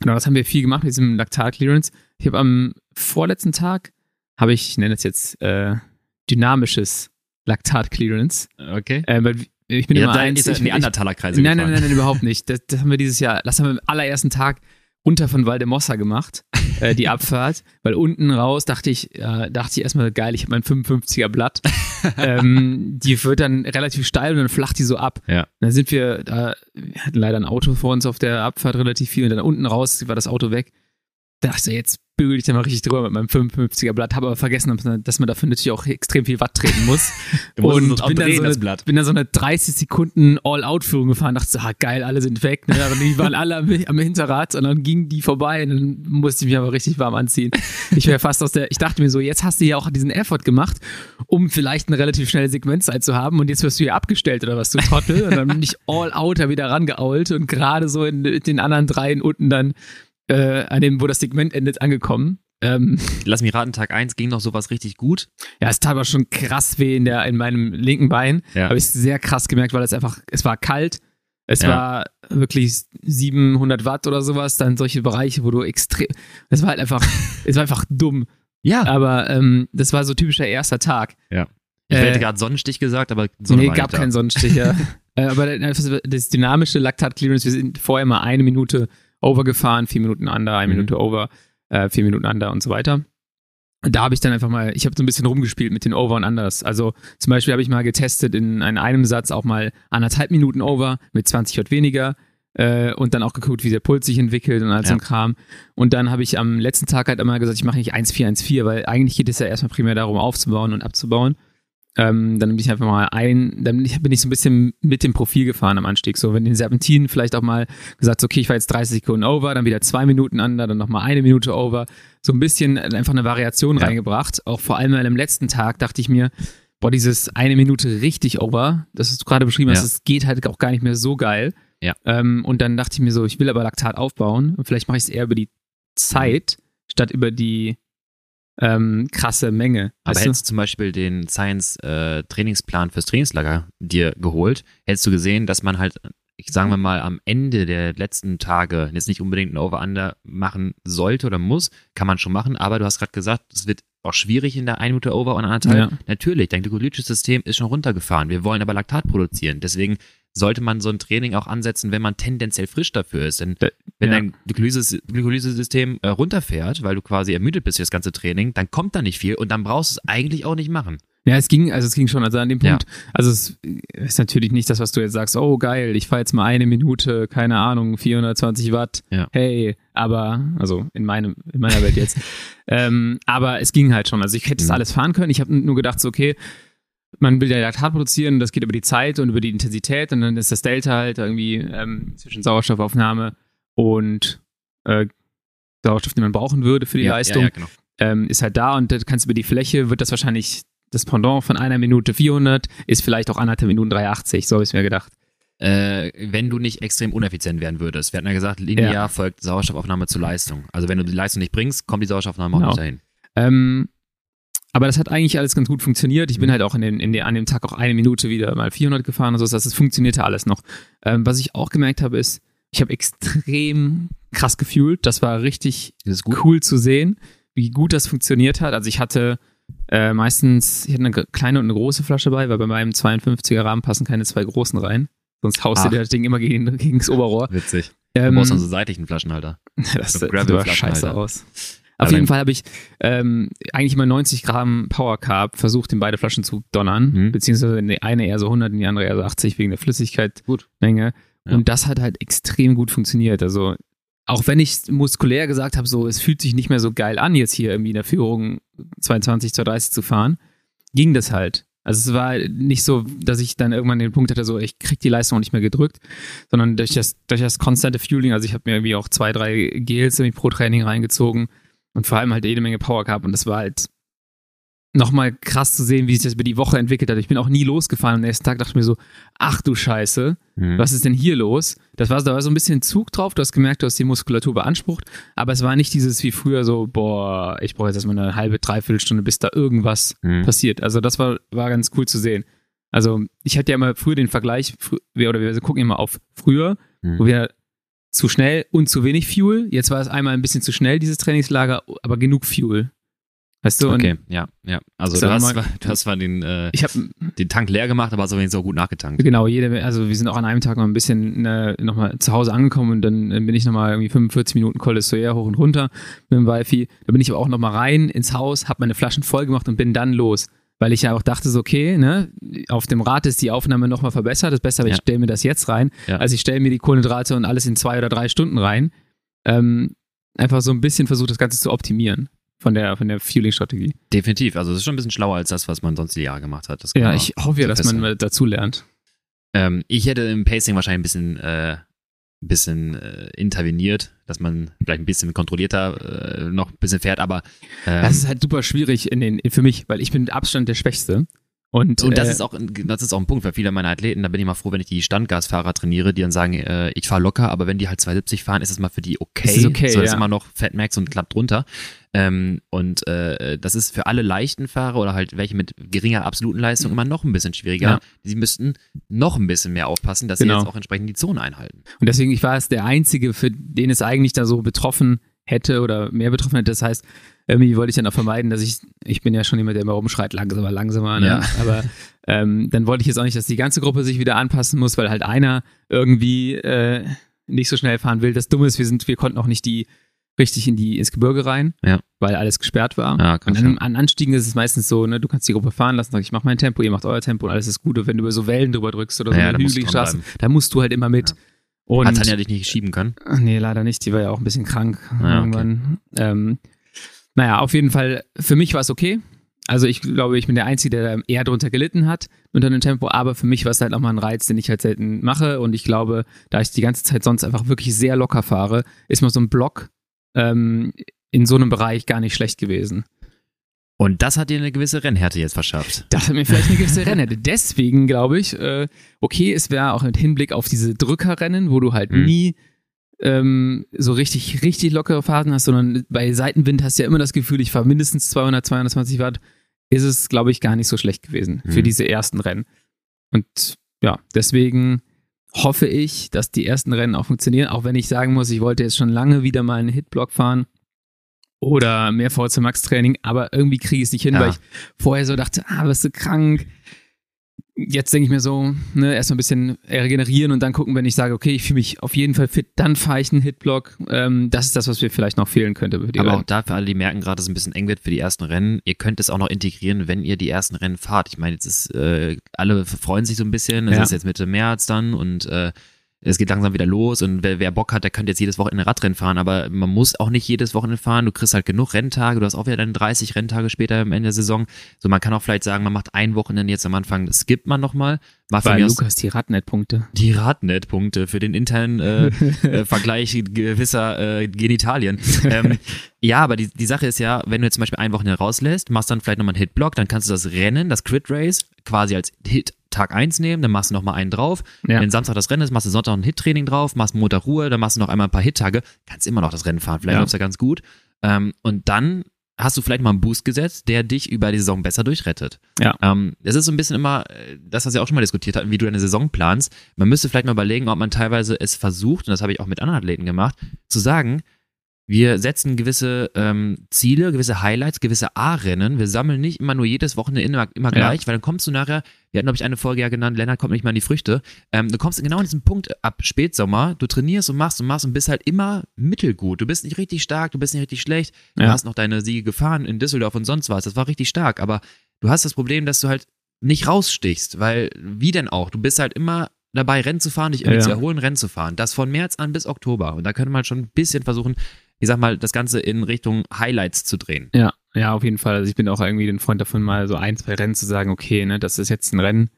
genau, das haben wir viel gemacht mit diesem Laktat-Clearance. Ich habe am vorletzten Tag, habe ich, ich nenne es jetzt, äh, dynamisches Laktat-Clearance. Okay. Äh, weil ich bin Ja, immer eins. ist ich, in die ich, Andertaler-Kreise nein, nein, nein, nein, überhaupt nicht. Das, das haben wir dieses Jahr, das haben wir am allerersten Tag runter von Valdemossa gemacht, äh, die Abfahrt, weil unten raus dachte ich, äh, dachte ich erstmal geil, ich habe mein 55er Blatt. ähm, die wird dann relativ steil und dann flacht die so ab. Ja. Und dann sind wir, da, wir hatten leider ein Auto vor uns auf der Abfahrt relativ viel und dann unten raus war das Auto weg. Da dachte ich, jetzt bügel ich da mal richtig drüber mit meinem 55er Blatt, habe aber vergessen, dass man- dass man dafür natürlich auch extrem viel Watt treten muss. Und bin dann, so eine, Blatt. bin dann so eine 30 Sekunden All-Out-Führung gefahren, dachte so, ah, geil, alle sind weg. Ne? Aber die waren alle am, am Hinterrad und dann gingen die vorbei und dann musste ich mich aber richtig warm anziehen. Ich wäre fast aus der, ich dachte mir so, jetzt hast du ja auch diesen Effort gemacht, um vielleicht eine relativ schnelle Sequenzzeit zu haben und jetzt wirst du hier abgestellt oder was, du Trottel. Und dann bin ich All-Out da wieder rangeault und gerade so in den anderen dreien unten dann äh, an dem, wo das Segment endet, angekommen. Ähm, Lass mich raten, Tag 1 ging noch sowas richtig gut. ja, es tat aber schon krass weh in, der, in meinem linken Bein. Ja. Habe ich sehr krass gemerkt, weil es einfach, es war kalt. Es Ja. war wirklich 700 Watt oder sowas, dann solche Bereiche, wo du extrem, es war halt einfach, es war einfach dumm. Ja. Aber ähm, das war so typischer erster Tag. Ich Äh, hätte gerade Sonnenstich gesagt, aber Sonne nee, gab keinen Sonnenstich. ja. Äh, aber das, das dynamische Laktat-Clearance, wir sind vorher mal eine Minute over gefahren, vier Minuten under, eine Mhm. Minute over, äh, vier Minuten under und so weiter. Und da habe ich dann einfach mal, ich habe so ein bisschen rumgespielt mit den Over und Unders. Also zum Beispiel habe ich mal getestet in, in einem Satz auch mal anderthalb Minuten Over mit 20 Watt weniger äh, und dann auch geguckt, wie der Puls sich entwickelt und all so Ja. ein Kram. Und dann habe ich am letzten Tag halt einmal gesagt, ich mache nicht 1-4-1-4, weil eigentlich geht es ja erstmal primär darum, aufzubauen und abzubauen. Ähm, dann bin ich einfach mal ein, dann bin ich, bin ich so ein bisschen mit dem Profil gefahren am Anstieg. So, wenn den Serpentinen vielleicht auch mal gesagt, okay, ich war jetzt 30 Sekunden over, dann wieder zwei Minuten under, dann nochmal eine Minute over. So ein bisschen einfach eine Variation Ja. reingebracht. Auch vor allem weil am letzten Tag dachte ich mir, boah, dieses eine Minute richtig over, das du gerade beschrieben hast, Ja. das geht halt auch gar nicht mehr so geil. Ja. Ähm, und dann dachte ich mir so, ich will aber Laktat aufbauen und vielleicht mache ich es eher über die Zeit statt über die ähm, krasse Menge. Aber Weißt du? hättest du zum Beispiel den Science-Trainingsplan fürs Trainingslager dir geholt, hättest du gesehen, dass man halt, ich sagen wir mal, am Ende der letzten Tage jetzt nicht unbedingt ein Over-Under machen sollte oder muss, kann man schon machen, aber du hast gerade gesagt, es wird auch schwierig in der 1 Minute Over und anderthalb. Ja. Natürlich, dein glykolytisches System ist schon runtergefahren. Wir wollen aber Laktat produzieren. Deswegen sollte man so ein Training auch ansetzen, wenn man tendenziell frisch dafür ist. Denn Da- wenn ja. dein Glykolyse- Glykolysesystem äh, runterfährt, weil du quasi ermüdet bist für das ganze Training, dann kommt da nicht viel und dann brauchst du es eigentlich auch nicht machen. Ja, es ging, also es ging schon, also an dem Ja. Punkt, also es ist natürlich nicht das, was du jetzt sagst, oh geil, ich fahre jetzt mal eine Minute, keine Ahnung, 420 Watt, Ja. hey, aber, also in meinem, in meiner Welt jetzt, ähm, aber es ging halt schon, also ich hätte es Mhm. alles fahren können, ich habe nur gedacht, so, okay, man will ja Laktat produzieren, das geht über die Zeit und über die Intensität und dann ist das Delta halt irgendwie ähm, zwischen Sauerstoffaufnahme und äh, Sauerstoff, den man brauchen würde für die ja, Leistung Ja, ja, genau. ähm, ist halt da und das kannst über die Fläche, wird das wahrscheinlich das Pendant von einer Minute 400, ist vielleicht auch anderthalb Minuten 380, so habe ich mir gedacht. äh, wenn du nicht extrem uneffizient werden würdest. Wir hatten ja gesagt, linear folgt Sauerstoffaufnahme zur Leistung. Also wenn du die Leistung nicht bringst, kommt die Sauerstoffaufnahme auch Genau. nicht dahin. Ähm, aber das hat eigentlich alles ganz gut funktioniert. Ich bin Mhm. halt auch in den, in den, an dem Tag auch eine Minute wieder mal 400 gefahren und so. Das heißt, es funktionierte alles noch. Ähm, was ich auch gemerkt habe, ist, ich habe extrem krass gefühlt. Das war richtig Das cool zu sehen, wie gut das funktioniert hat. Also ich hatte äh, meistens, ich hatte eine kleine und eine große Flasche bei, weil bei meinem 52er Rahmen passen keine zwei großen rein. Sonst haust du dir das Ding immer gegen, gegen das Oberrohr. Witzig. Du Ähm, brauchst dann so seitlichen Flaschenhalter. das sieht aber scheiße aus. Auf jeden dann- Fall habe ich ähm, eigentlich immer 90 Gramm Power Carb versucht, in beide Flaschen zu donnern. Mhm. Beziehungsweise in die eine eher so 100, in die andere eher so 80 wegen der Flüssigkeitmenge. Ja. Und das hat halt extrem gut funktioniert. Also auch wenn ich muskulär gesagt habe, so es fühlt sich nicht mehr so geil an, jetzt hier irgendwie in der Führung 22, 230 zu fahren, ging das halt. Also es war nicht so, dass ich dann irgendwann den Punkt hatte, so ich krieg die Leistung auch nicht mehr gedrückt, sondern durch das, durch das konstante Fueling, also ich habe mir irgendwie auch zwei, drei Gels irgendwie pro Training reingezogen und vor allem halt jede Menge Power Carb und das war halt nochmal krass zu sehen, wie sich das über die Woche entwickelt hat. Ich bin auch nie losgefahren am nächsten Tag dachte ich mir so, ach du Scheiße, Mhm. was ist denn hier los? Das war, da war so ein bisschen Zug drauf, du hast gemerkt, du hast die Muskulatur beansprucht, aber es war nicht dieses wie früher so, boah, ich brauche jetzt erstmal eine halbe, dreiviertel Stunde, bis da irgendwas Mhm. passiert. Also das war, war ganz cool zu sehen. Also ich hatte ja immer früher den Vergleich, wir, oder wir gucken immer auf früher, Mhm. wo wir zu schnell und zu wenig Fuel. Jetzt war es einmal ein bisschen zu schnell, dieses Trainingslager, aber genug Fuel. Weißt du? Okay, ja, ja. Also du hast, mal- du hast zwar den, äh, ich habe den Tank leer gemacht, aber hast aber wenigstens auch gut nachgetankt. Genau, jede, also wir sind auch an einem Tag noch ein bisschen äh, nochmal zu Hause angekommen und dann äh, bin ich nochmal irgendwie 45 Minuten Col de Soyer hoch und runter mit dem Wi-Fi. Da bin ich aber auch nochmal rein ins Haus, habe meine Flaschen voll gemacht und bin dann los. Weil ich ja auch dachte, so, okay, ne, auf dem Rad ist die Aufnahme nochmal verbessert. Das ist besser, aber Ja. ich stelle mir das jetzt rein. Ja. Also ich stelle mir die Kohlenhydrate und alles in zwei oder drei Stunden rein. Ähm, einfach so ein bisschen versucht, das Ganze zu optimieren von der, von der Fueling-Strategie. Definitiv. Also es ist schon ein bisschen schlauer als das, was man sonst die Jahre gemacht hat. Ja, ich hoffe ja, so dass man dazu lernt. Ähm, ich hätte im Pacing wahrscheinlich ein bisschen, äh, bisschen äh, interveniert, dass man vielleicht ein bisschen kontrollierter äh, noch ein bisschen fährt, aber ähm, Das ist halt super schwierig in den, für mich, weil ich bin mit Abstand der Schwächste. Und, und das äh, ist auch ein- das ist auch ein Punkt für viele meiner Athleten. Da bin ich mal froh, wenn ich die Standgasfahrer trainiere, die dann sagen, äh, ich fahre locker, aber wenn die halt 270 fahren, ist das mal für die okay. Es ist okay, so, das ist ja. immer noch Fat Max und klappt drunter. Ähm, und äh, das ist für alle leichten Fahrer oder halt welche mit geringer absoluten Leistung immer noch ein bisschen schwieriger. Ja. Sie müssten noch ein bisschen mehr aufpassen, dass sie Genau. jetzt auch entsprechend die Zone einhalten. Und deswegen, ich war es der Einzige, für den es eigentlich da so betroffen hätte oder mehr betroffen hätte. Das heißt, irgendwie wollte ich dann auch vermeiden, dass ich, ich bin ja schon jemand, der immer rumschreit, langsamer, langsamer, ne? Ja. aber ähm, dann wollte ich jetzt auch nicht, dass die ganze Gruppe sich wieder anpassen muss, weil halt einer irgendwie äh, nicht so schnell fahren will. Das Dumme ist, wir sind, wir konnten auch nicht die richtig in die ins Gebirge rein, Ja. weil alles gesperrt war. Ja, und an, ja. an Anstiegen ist es meistens so, ne, du kannst die Gruppe fahren lassen, sag ich mach mein Tempo, ihr macht euer Tempo und alles ist gut. Und wenn du über so Wellen drüber drückst oder so Ja, eine hügelige Straße, da musst du halt immer mit. Und Hat Tanja dich nicht schieben können? Ach, Nee, leider nicht. Die war ja auch ein bisschen krank Ah, irgendwann. Ähm, naja, auf jeden Fall, für mich war es okay. Also ich glaube, ich bin der Einzige, der da eher drunter gelitten hat unter dem Tempo, aber für mich war es halt nochmal ein Reiz, den ich halt selten mache. Und ich glaube, da ich die ganze Zeit sonst einfach wirklich sehr locker fahre, ist mal so ein Block ähm, in so einem Bereich gar nicht schlecht gewesen. Und das hat dir eine gewisse Rennhärte jetzt verschafft. Das hat mir vielleicht eine gewisse Rennhärte. Deswegen glaube ich, äh, okay, es wäre auch mit Hinblick auf diese Drückerrennen, wo du halt Mhm. nie ähm, so richtig, richtig lockere Phasen hast, sondern bei Seitenwind hast du ja immer das Gefühl, ich fahre mindestens 200, 220 Watt, ist es, glaube ich, gar nicht so schlecht gewesen für Mhm. diese ersten Rennen. Und ja, deswegen hoffe ich, dass die ersten Rennen auch funktionieren, auch wenn ich sagen muss, ich wollte jetzt schon lange wieder mal einen Hitblock fahren oder mehr VZ Max Training, aber irgendwie kriege ich es nicht hin, Ja. weil ich vorher so dachte, ah, wirst du krank. Jetzt denke ich mir so, ne, erstmal ein bisschen regenerieren und dann gucken, wenn ich sage, okay, ich fühle mich auf jeden Fall fit, dann fahre ich einen Hitblock. Ähm, das ist das, was mir vielleicht noch fehlen könnte. Aber auch Rennen. da für alle, die merken gerade, dass es ein bisschen eng wird für die ersten Rennen, ihr könnt es auch noch integrieren, wenn ihr die ersten Rennen fahrt. Ich meine, jetzt ist, äh, alle freuen sich so ein bisschen, es Ja. ist jetzt Mitte März dann und äh, es geht langsam wieder los und wer, wer Bock hat, der könnte jetzt jedes Wochenende Radrennen fahren, aber man muss auch nicht jedes Wochenende fahren. Du kriegst halt genug Renntage, du hast auch wieder dann 30 Renntage später am Ende der Saison. So, man kann auch vielleicht sagen, man macht ein Wochenende jetzt am Anfang, das skippt man nochmal. Mir aus Lukas die Radnet-Punkte. die Radnet-Punkte für den internen äh, äh, Vergleich gewisser äh, Genitalien. Ähm, ja, aber die, die Sache ist ja, wenn du jetzt zum Beispiel ein Wochenende rauslässt, machst dann vielleicht nochmal einen Hitblock, dann kannst du das Rennen, das Crit Race, quasi als Hit Tag eins nehmen, dann machst du noch mal einen drauf. Ja. Wenn Samstag das Rennen ist, machst du Sonntag ein Hit-Training drauf, machst Montag Ruhe, dann machst du noch einmal ein paar Hit-Tage, kannst immer noch das Rennen fahren. Vielleicht Ja. läuft's ja ganz gut. Ähm, und dann hast du vielleicht mal einen Boost gesetzt, der dich über die Saison besser durchrettet. Ja. Ähm, das ist so ein bisschen immer äh, das, was wir auch schon mal diskutiert hatten, wie du deine Saison planst. Man müsste vielleicht mal überlegen, ob man teilweise es versucht, und das habe ich auch mit anderen Athleten gemacht, zu sagen, wir setzen gewisse ähm, Ziele, gewisse Highlights, gewisse A-Rennen. Wir sammeln nicht immer nur jedes Wochenende immer, immer Ja. gleich, weil dann kommst du nachher, wir hatten, glaube ich, eine Folge ja genannt, Lennart kommt nicht mal an die Früchte. Ähm, du kommst genau an diesen Punkt ab Spätsommer, du trainierst und machst und machst und bist halt immer mittelgut. Du bist nicht richtig stark, du bist nicht richtig schlecht. Du Ja. hast noch deine Siege gefahren in Düsseldorf und sonst was. Das war richtig stark, aber du hast das Problem, dass du halt nicht rausstichst, weil wie denn auch? Du bist halt immer dabei, Rennen zu fahren, dich irgendwie Ja. zu erholen, Rennen zu fahren. Das von März an bis Oktober. Und da könnte man schon ein bisschen versuchen, ich sag mal, das Ganze in Richtung Highlights zu drehen. Ja, ja, auf jeden Fall. Also ich bin auch irgendwie ein Freund davon, mal so ein, zwei Rennen zu sagen, okay, ne, das ist jetzt ein Rennen.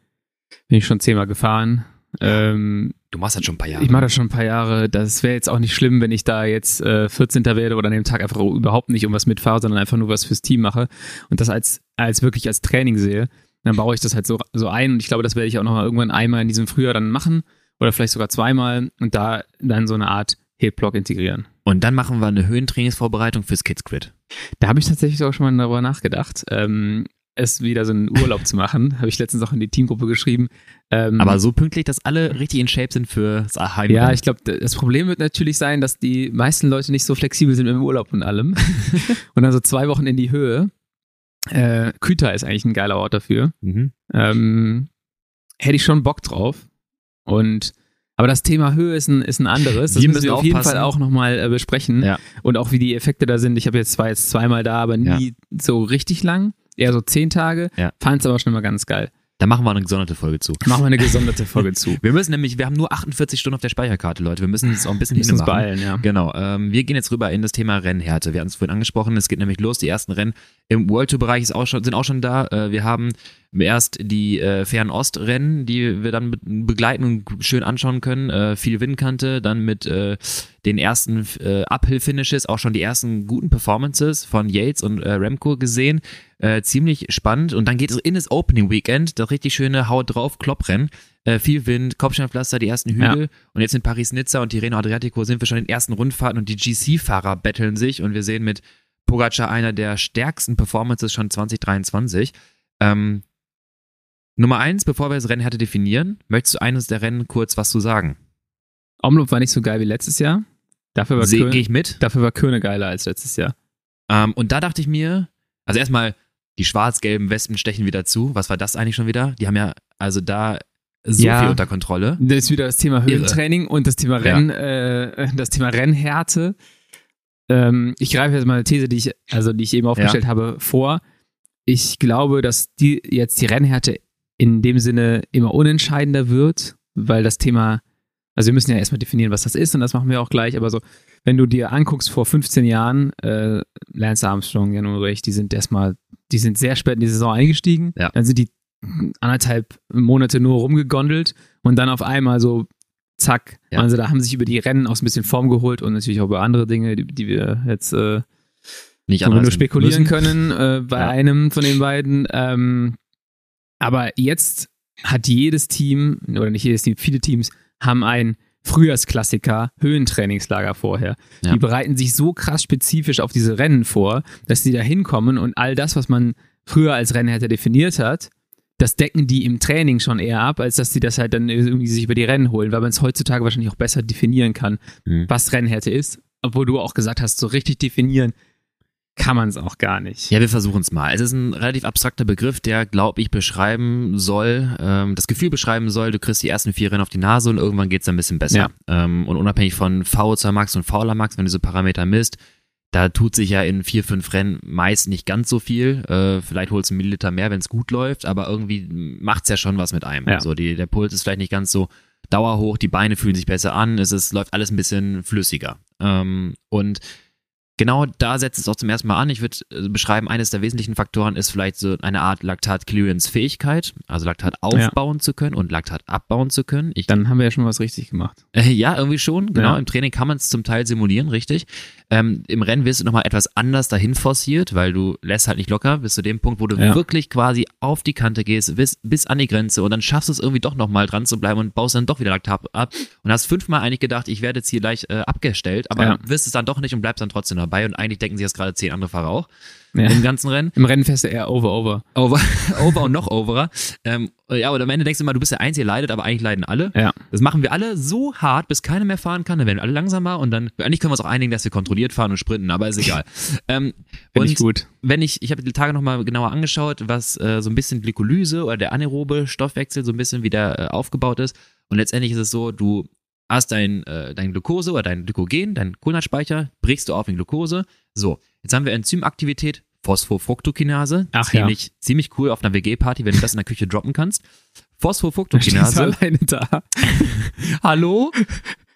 Bin ich schon zehnmal gefahren. Ähm, Du machst das schon ein paar Jahre. ich mache das schon ein paar Jahre. Das wäre jetzt auch nicht schlimm, wenn ich da jetzt äh, 14. werde oder an dem Tag einfach überhaupt nicht um was mitfahre, sondern einfach nur was fürs Team mache und das als, als wirklich als Training sehe. Dann baue ich das halt so, so ein und ich glaube, das werde ich auch noch mal irgendwann einmal in diesem Frühjahr dann machen oder vielleicht sogar zweimal und da dann so eine Art Hit-Block integrieren. Und dann machen wir eine Höhentrainingsvorbereitung fürs Kids Quid. Da habe ich tatsächlich auch schon mal darüber nachgedacht, ähm, es wieder so einen Urlaub zu machen. Habe ich letztens auch in die Teamgruppe geschrieben. Ähm, Aber so pünktlich, dass alle richtig in Shape sind für das Heimrennen. ja, ich glaube, das Problem wird natürlich sein, dass die meisten Leute nicht so flexibel sind im Urlaub und allem. und dann so zwei Wochen in die Höhe. Äh, Küta ist eigentlich ein geiler Ort dafür. Mhm. Ähm, hätte ich schon Bock drauf. Und aber das Thema Höhe ist ein, ist ein anderes. Das Wir müssen müssen wir auf jeden. Fall auch nochmal äh, besprechen. Ja. Und auch wie die Effekte da sind. Ich habe jetzt zwar jetzt zweimal da, aber nie so richtig lang. Eher so zehn Tage. Ja. Fand es aber schon immer ganz geil. Da machen wir eine gesonderte Folge zu. Machen wir eine gesonderte Folge zu. Wir müssen nämlich, wir haben nur 48 Stunden auf der Speicherkarte, Leute. Wir müssen uns auch ein bisschen hinmachen. beeilen, ja. Genau, ähm, wir gehen jetzt rüber in das Thema Rennhärte. Wir hatten es vorhin angesprochen, es geht nämlich los. Die ersten Rennen im World Tour Bereich ist auch schon, sind auch schon da. Äh, wir haben erst die äh, Fernost-Rennen, die wir dann be begleiten und schön anschauen können. Äh, viel Windkante, dann mit äh, den ersten äh, Uphill-Finishes, auch schon die ersten guten Performances von Yates und äh, Remco gesehen. Äh, ziemlich spannend. Und dann geht es in das Opening Weekend, das richtig schöne Haut drauf Klopprennen. Äh, viel Wind, Kopfsteinpflaster, die ersten Hügel. Und jetzt in Paris-Nizza und Tirreno Adriatico sind wir schon in den ersten Rundfahrten und die GC-Fahrer betteln sich und wir sehen mit Pogacar einer der stärksten Performances schon 2023. Ähm, Nummer eins, bevor wir das Rennhärte definieren, möchtest du eines der Rennen kurz was zu sagen? Omloop war nicht so geil wie letztes Jahr. Dafür war, Gehe Köhn, ich mit. dafür war Köhne geiler als letztes Jahr. Ähm, und da dachte ich mir, also erstmal, die schwarz-gelben Wespen stechen wieder zu. Was war das eigentlich schon wieder? Die haben ja also da so Ja. viel unter Kontrolle. Das ist wieder das Thema. Höhentraining und das Thema Ja. Rennen, äh, das Thema Rennhärte. Ähm, ich greife jetzt mal eine These, die ich, also die ich eben aufgestellt habe, vor. Ich glaube, dass die jetzt die Rennhärte in dem Sinne immer unentscheidender wird, weil das Thema, also wir müssen ja erstmal definieren, was das ist und das machen wir auch gleich, aber so, wenn du dir anguckst vor 15 Jahren, äh, Lance Armstrong, Jan Ulrich, die sind erstmal, die sind sehr spät in die Saison eingestiegen, Ja. dann sind die anderthalb Monate nur rumgegondelt und dann auf einmal so zack. Ja. Also da haben sich über die Rennen auch so ein bisschen Form geholt und natürlich auch über andere Dinge, die, die wir jetzt äh, Nicht nur spekulieren müssen. können äh, bei Ja. einem von den beiden. Ähm, aber jetzt hat jedes Team, oder nicht jedes Team, viele Teams haben ein Frühjahrsklassiker Höhentrainingslager vorher. Ja. Die bereiten sich so krass spezifisch auf diese Rennen vor, dass sie da hinkommen und all das, was man früher als Rennhärte definiert hat, das decken die im Training schon eher ab, als dass sie das halt dann irgendwie sich über die Rennen holen, weil man es heutzutage wahrscheinlich auch besser definieren kann, Mhm. was Rennhärte ist. Obwohl du auch gesagt hast, so richtig definieren kann man es auch gar nicht. Ja, wir versuchen es mal. Es ist ein relativ abstrakter Begriff, der, glaube ich, beschreiben soll, ähm, das Gefühl beschreiben soll, du kriegst die ersten vier Rennen auf die Nase und irgendwann geht's dann ein bisschen besser. Ähm, und unabhängig von VO2 Max und Fauler Max, wenn du diese Parameter misst, da tut sich ja in vier, fünf Rennen meist nicht ganz so viel. Äh, vielleicht holst du einen Milliliter mehr, wenn es gut läuft, aber irgendwie macht's ja schon was mit einem. Ja. So, die, der Puls ist vielleicht nicht ganz so dauerhoch, die Beine fühlen sich besser an, es ist, läuft alles ein bisschen flüssiger. Ähm, und genau da setzt es auch zum ersten Mal an. Ich würde äh, beschreiben, eines der wesentlichen Faktoren ist vielleicht so eine Art Laktat-Clearance-Fähigkeit, also Laktat aufbauen zu können und Laktat abbauen zu können. Ich, Dann haben wir ja schon was richtig gemacht. äh, ja, irgendwie schon, genau. Ja. Im Training kann man es zum Teil simulieren, richtig. Ähm, Im Rennen wirst du nochmal etwas anders dahin forciert, weil du lässt halt nicht locker bis zu dem Punkt, wo du Ja. wirklich quasi auf die Kante gehst, bis, bis an die Grenze und dann schaffst du es irgendwie doch nochmal dran zu bleiben und baust dann doch wieder Laktat ab und hast fünfmal eigentlich gedacht, ich werde jetzt hier gleich äh, abgestellt, aber Ja. wirst es dann doch nicht und bleibst dann trotzdem dabei und eigentlich denken sich das gerade zehn andere Fahrer auch Ja. im ganzen Rennen. Im Rennen fährst du eher over, over. Over, over und noch overer. Ähm, ja, und am Ende denkst du immer, du bist der Einzige, der leidet, aber eigentlich leiden alle. Ja. Das machen wir alle so hart, bis keiner mehr fahren kann. Dann werden wir alle langsamer und dann, eigentlich können wir uns auch einigen, dass wir kontrolliert fahren und sprinten, aber ist egal. ähm, Finde und ich gut. wenn ich, ich habe die Tage nochmal genauer angeschaut, was äh, so ein bisschen Glykolyse oder der anaerobe Stoffwechsel so ein bisschen wieder äh, aufgebaut ist. Und letztendlich ist es so, du hast dein, äh, dein Glucose oder dein Glykogen, dein Kohlenhydratspeicher, brichst du auf in Glucose. So, jetzt haben wir Enzymaktivität, Phosphofructokinase. Ach ja. ziemlich, ziemlich cool auf einer WG-Party, wenn du das in der Küche droppen kannst. Phosphofructokinase. alleine da. Hallo?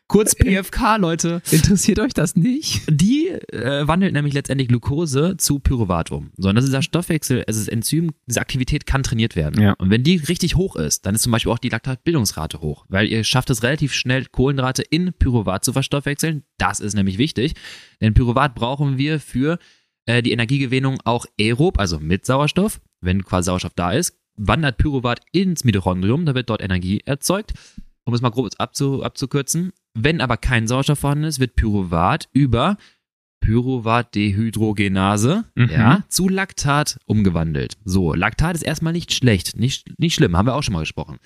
Kurz PFK, Leute. Interessiert euch das nicht? Die äh, wandelt nämlich letztendlich Glucose zu Pyruvat um. So, und das ist dieser Stoffwechsel, also das Enzym, diese Aktivität kann trainiert werden. Ja. Und wenn die richtig hoch ist, dann ist zum Beispiel auch die Laktatbildungsrate hoch, weil ihr schafft es relativ schnell, Kohlenhydrate in Pyruvat zu verstoffwechseln. Das ist nämlich wichtig, denn Pyruvat brauchen wir für äh, die Energiegewinnung auch aerob, also mit Sauerstoff. Wenn quasi Sauerstoff da ist, wandert Pyruvat ins Mitochondrium, da wird dort Energie erzeugt. Um es mal grob abzu, abzukürzen. Wenn aber kein Sauerstoff vorhanden ist, wird Pyruvat über Pyruvatdehydrogenase Mhm. ja, zu Laktat umgewandelt. So, Laktat ist erstmal nicht schlecht, nicht, nicht schlimm, haben wir auch schon mal gesprochen.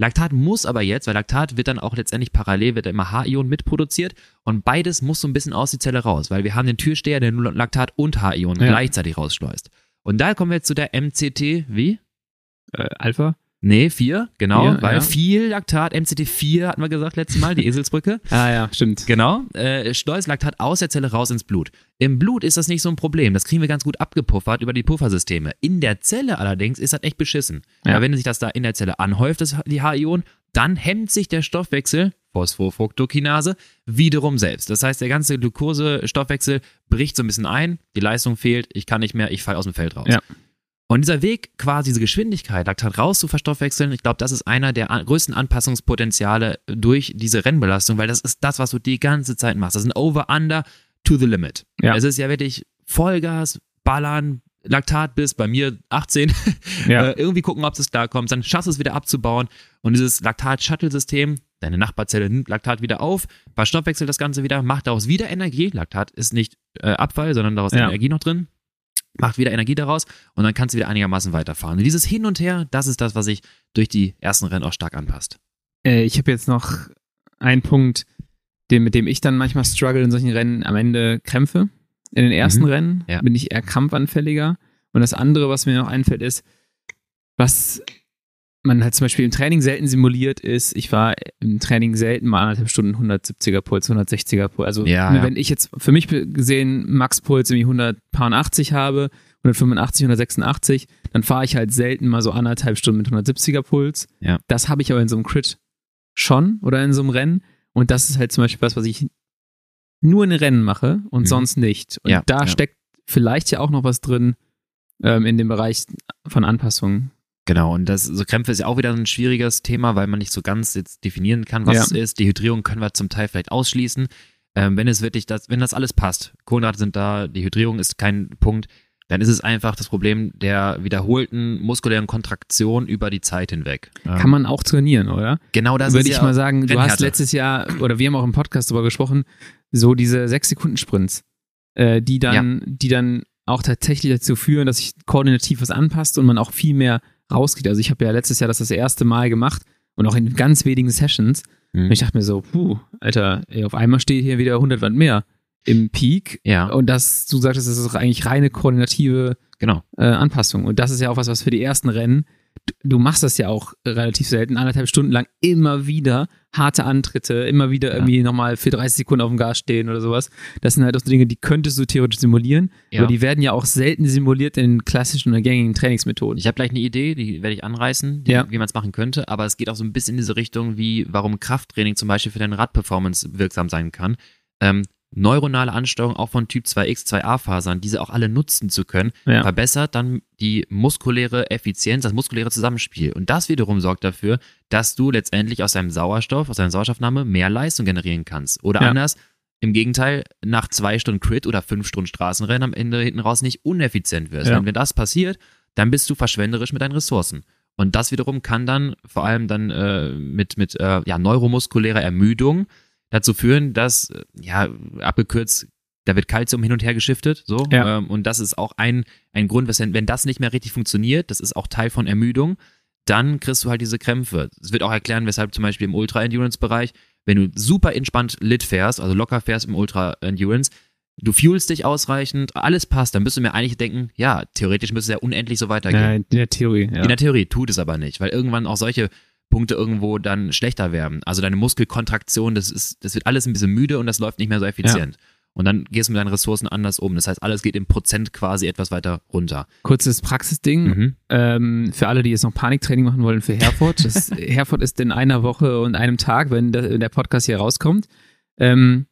Laktat muss aber jetzt, weil Laktat wird dann auch letztendlich parallel, wird immer H-Ion mitproduziert und beides muss so ein bisschen aus die Zelle raus, weil wir haben den Türsteher, der nur Laktat und H-Ion Ja. gleichzeitig rausschleust. Und da kommen wir jetzt zu der MCT, wie? Äh, Alpha? Nee, 4, genau, Vier, weil ja. viel Laktat, MCT4 hatten wir gesagt letztes Mal, die Eselsbrücke. Ah ja, stimmt. Genau, äh, schleust Laktat aus der Zelle raus ins Blut. Im Blut ist das nicht so ein Problem, das kriegen wir ganz gut abgepuffert über die Puffersysteme. In der Zelle allerdings ist das echt beschissen. Ja. Ja. wenn sich das da in der Zelle anhäuft, das, die H-Ion, dann hemmt sich der Stoffwechsel, Phosphofructokinase, wiederum selbst. Das heißt, der ganze Glucose-Stoffwechsel bricht so ein bisschen ein, die Leistung fehlt, ich kann nicht mehr, ich falle aus dem Feld raus. Ja. Und dieser Weg, quasi diese Geschwindigkeit, Laktat raus zu verstoffwechseln, ich glaube, das ist einer der größten Anpassungspotenziale durch diese Rennbelastung, weil das ist das, was du die ganze Zeit machst. Das ist ein Over-Under to the limit. Ja. Es ist ja wirklich Vollgas, Ballern, Laktat bis bei mir 18, Ja. äh, irgendwie gucken, ob es klarkommt, dann schaffst du es wieder abzubauen und dieses Laktat-Shuttle-System, deine Nachbarzelle nimmt Laktat wieder auf, verstoffwechselt das Ganze wieder, macht daraus wieder Energie. Laktat ist nicht äh, Abfall, sondern daraus ist Ja. Energie noch drin macht wieder Energie daraus und dann kannst du wieder einigermaßen weiterfahren. Und dieses Hin und Her, das ist das, was sich durch die ersten Rennen auch stark anpasst. Äh, ich habe jetzt noch einen Punkt, den, mit dem ich dann manchmal struggle in solchen Rennen, am Ende Krämpfe. In den ersten Mhm, Rennen ja. bin ich eher krampfanfälliger. Und das andere, was mir noch einfällt, ist, was man halt zum Beispiel im Training selten simuliert ist, ich war im Training selten mal anderthalb Stunden 170er Puls, 160er Puls. Also Ja, ne, ja. wenn ich jetzt für mich gesehen Max-Puls irgendwie 180 habe, 185, 186, dann fahre ich halt selten mal so anderthalb Stunden mit 170er Puls. Ja. Das habe ich aber in so einem Crit schon oder in so einem Rennen. Und das ist halt zum Beispiel was, was ich nur in Rennen mache und Mhm. sonst nicht. Und da steckt vielleicht ja auch noch was drin ähm, in dem Bereich von Anpassungen. Genau, und das, so Krämpfe ist ja auch wieder ein schwieriges Thema, weil man nicht so ganz jetzt definieren kann, was Ja. es ist. Dehydrierung können wir zum Teil vielleicht ausschließen. Ähm, wenn es wirklich das, wenn das alles passt, Kohlenhydrate sind da, Dehydrierung ist kein Punkt, dann ist es einfach das Problem der wiederholten muskulären Kontraktion über die Zeit hinweg. Ähm, Kann man auch trainieren, oder? genau das Würde ich ja mal sagen, du hast letztes Jahr, oder wir haben auch im Podcast darüber gesprochen, so diese sechs Sekunden Sprints, äh, die dann, die dann auch tatsächlich dazu führen, dass sich koordinativ was anpasst und man auch viel mehr rausgeht. Also ich habe ja letztes Jahr das das erste Mal gemacht und auch in ganz wenigen Sessions. Mhm. Und ich dachte mir so, puh, Alter, ey, auf einmal steht hier wieder 100 Watt mehr im Peak. Ja, Und das, du sagtest, das ist eigentlich reine koordinative genau. äh, Anpassung. Und das ist ja auch was, was für die ersten Rennen, du, machst das ja auch relativ selten, anderthalb Stunden lang immer wieder harte Antritte, immer wieder Ja. irgendwie nochmal für 30 Sekunden auf dem Gas stehen oder sowas. Das sind halt auch so Dinge, die könntest du theoretisch simulieren, Ja. aber die werden ja auch selten simuliert in klassischen oder gängigen Trainingsmethoden. Ich habe gleich eine Idee, die werde ich anreißen, die, Ja. wie man es machen könnte, aber es geht auch so ein bisschen in diese Richtung, wie warum Krafttraining zum Beispiel für deine Radperformance wirksam sein kann. Ähm, neuronale Ansteuerung auch von Typ 2X, 2A-Fasern, diese auch alle nutzen zu können, Ja. verbessert dann die muskuläre Effizienz, das muskuläre Zusammenspiel. Und das wiederum sorgt dafür, dass du letztendlich aus deinem Sauerstoff, aus deiner Sauerstoffnahme mehr Leistung generieren kannst. Oder Ja. anders, im Gegenteil, nach zwei Stunden Crit oder fünf Stunden Straßenrennen am Ende hinten raus nicht uneffizient wirst. Ja. Und wenn das passiert, dann bist du verschwenderisch mit deinen Ressourcen. Und das wiederum kann dann vor allem dann äh, mit, mit äh, ja, neuromuskulärer Ermüdung dazu führen, dass, äh, ja, abgekürzt, da wird Kalzium hin und her geschiftet, so. Ja. Ähm, und das ist auch ein, ein Grund, weshalb, wenn das nicht mehr richtig funktioniert, das ist auch Teil von Ermüdung, dann kriegst du halt diese Krämpfe. Es wird auch erklären, weshalb zum Beispiel im Ultra-Endurance-Bereich, wenn du super entspannt lit fährst, also locker fährst im Ultra-Endurance, du fuelst dich ausreichend, alles passt, dann müsst du mir eigentlich denken, ja, theoretisch müsste es ja unendlich so weitergehen. Ja, in der Theorie, ja. In der Theorie tut es aber nicht, weil irgendwann auch solche Punkte irgendwo dann schlechter werden. Also deine Muskelkontraktion, das ist, das wird alles ein bisschen müde und das läuft nicht mehr so effizient. Und dann gehst du mit deinen Ressourcen anders um. Das heißt, alles geht im Prozent quasi etwas weiter runter. Kurzes Praxisding. Mhm. Ähm, für alle, die jetzt noch Paniktraining machen wollen für Herford. Das, Herford ist in einer Woche und einem Tag, wenn der, der Podcast hier rauskommt. Ähm,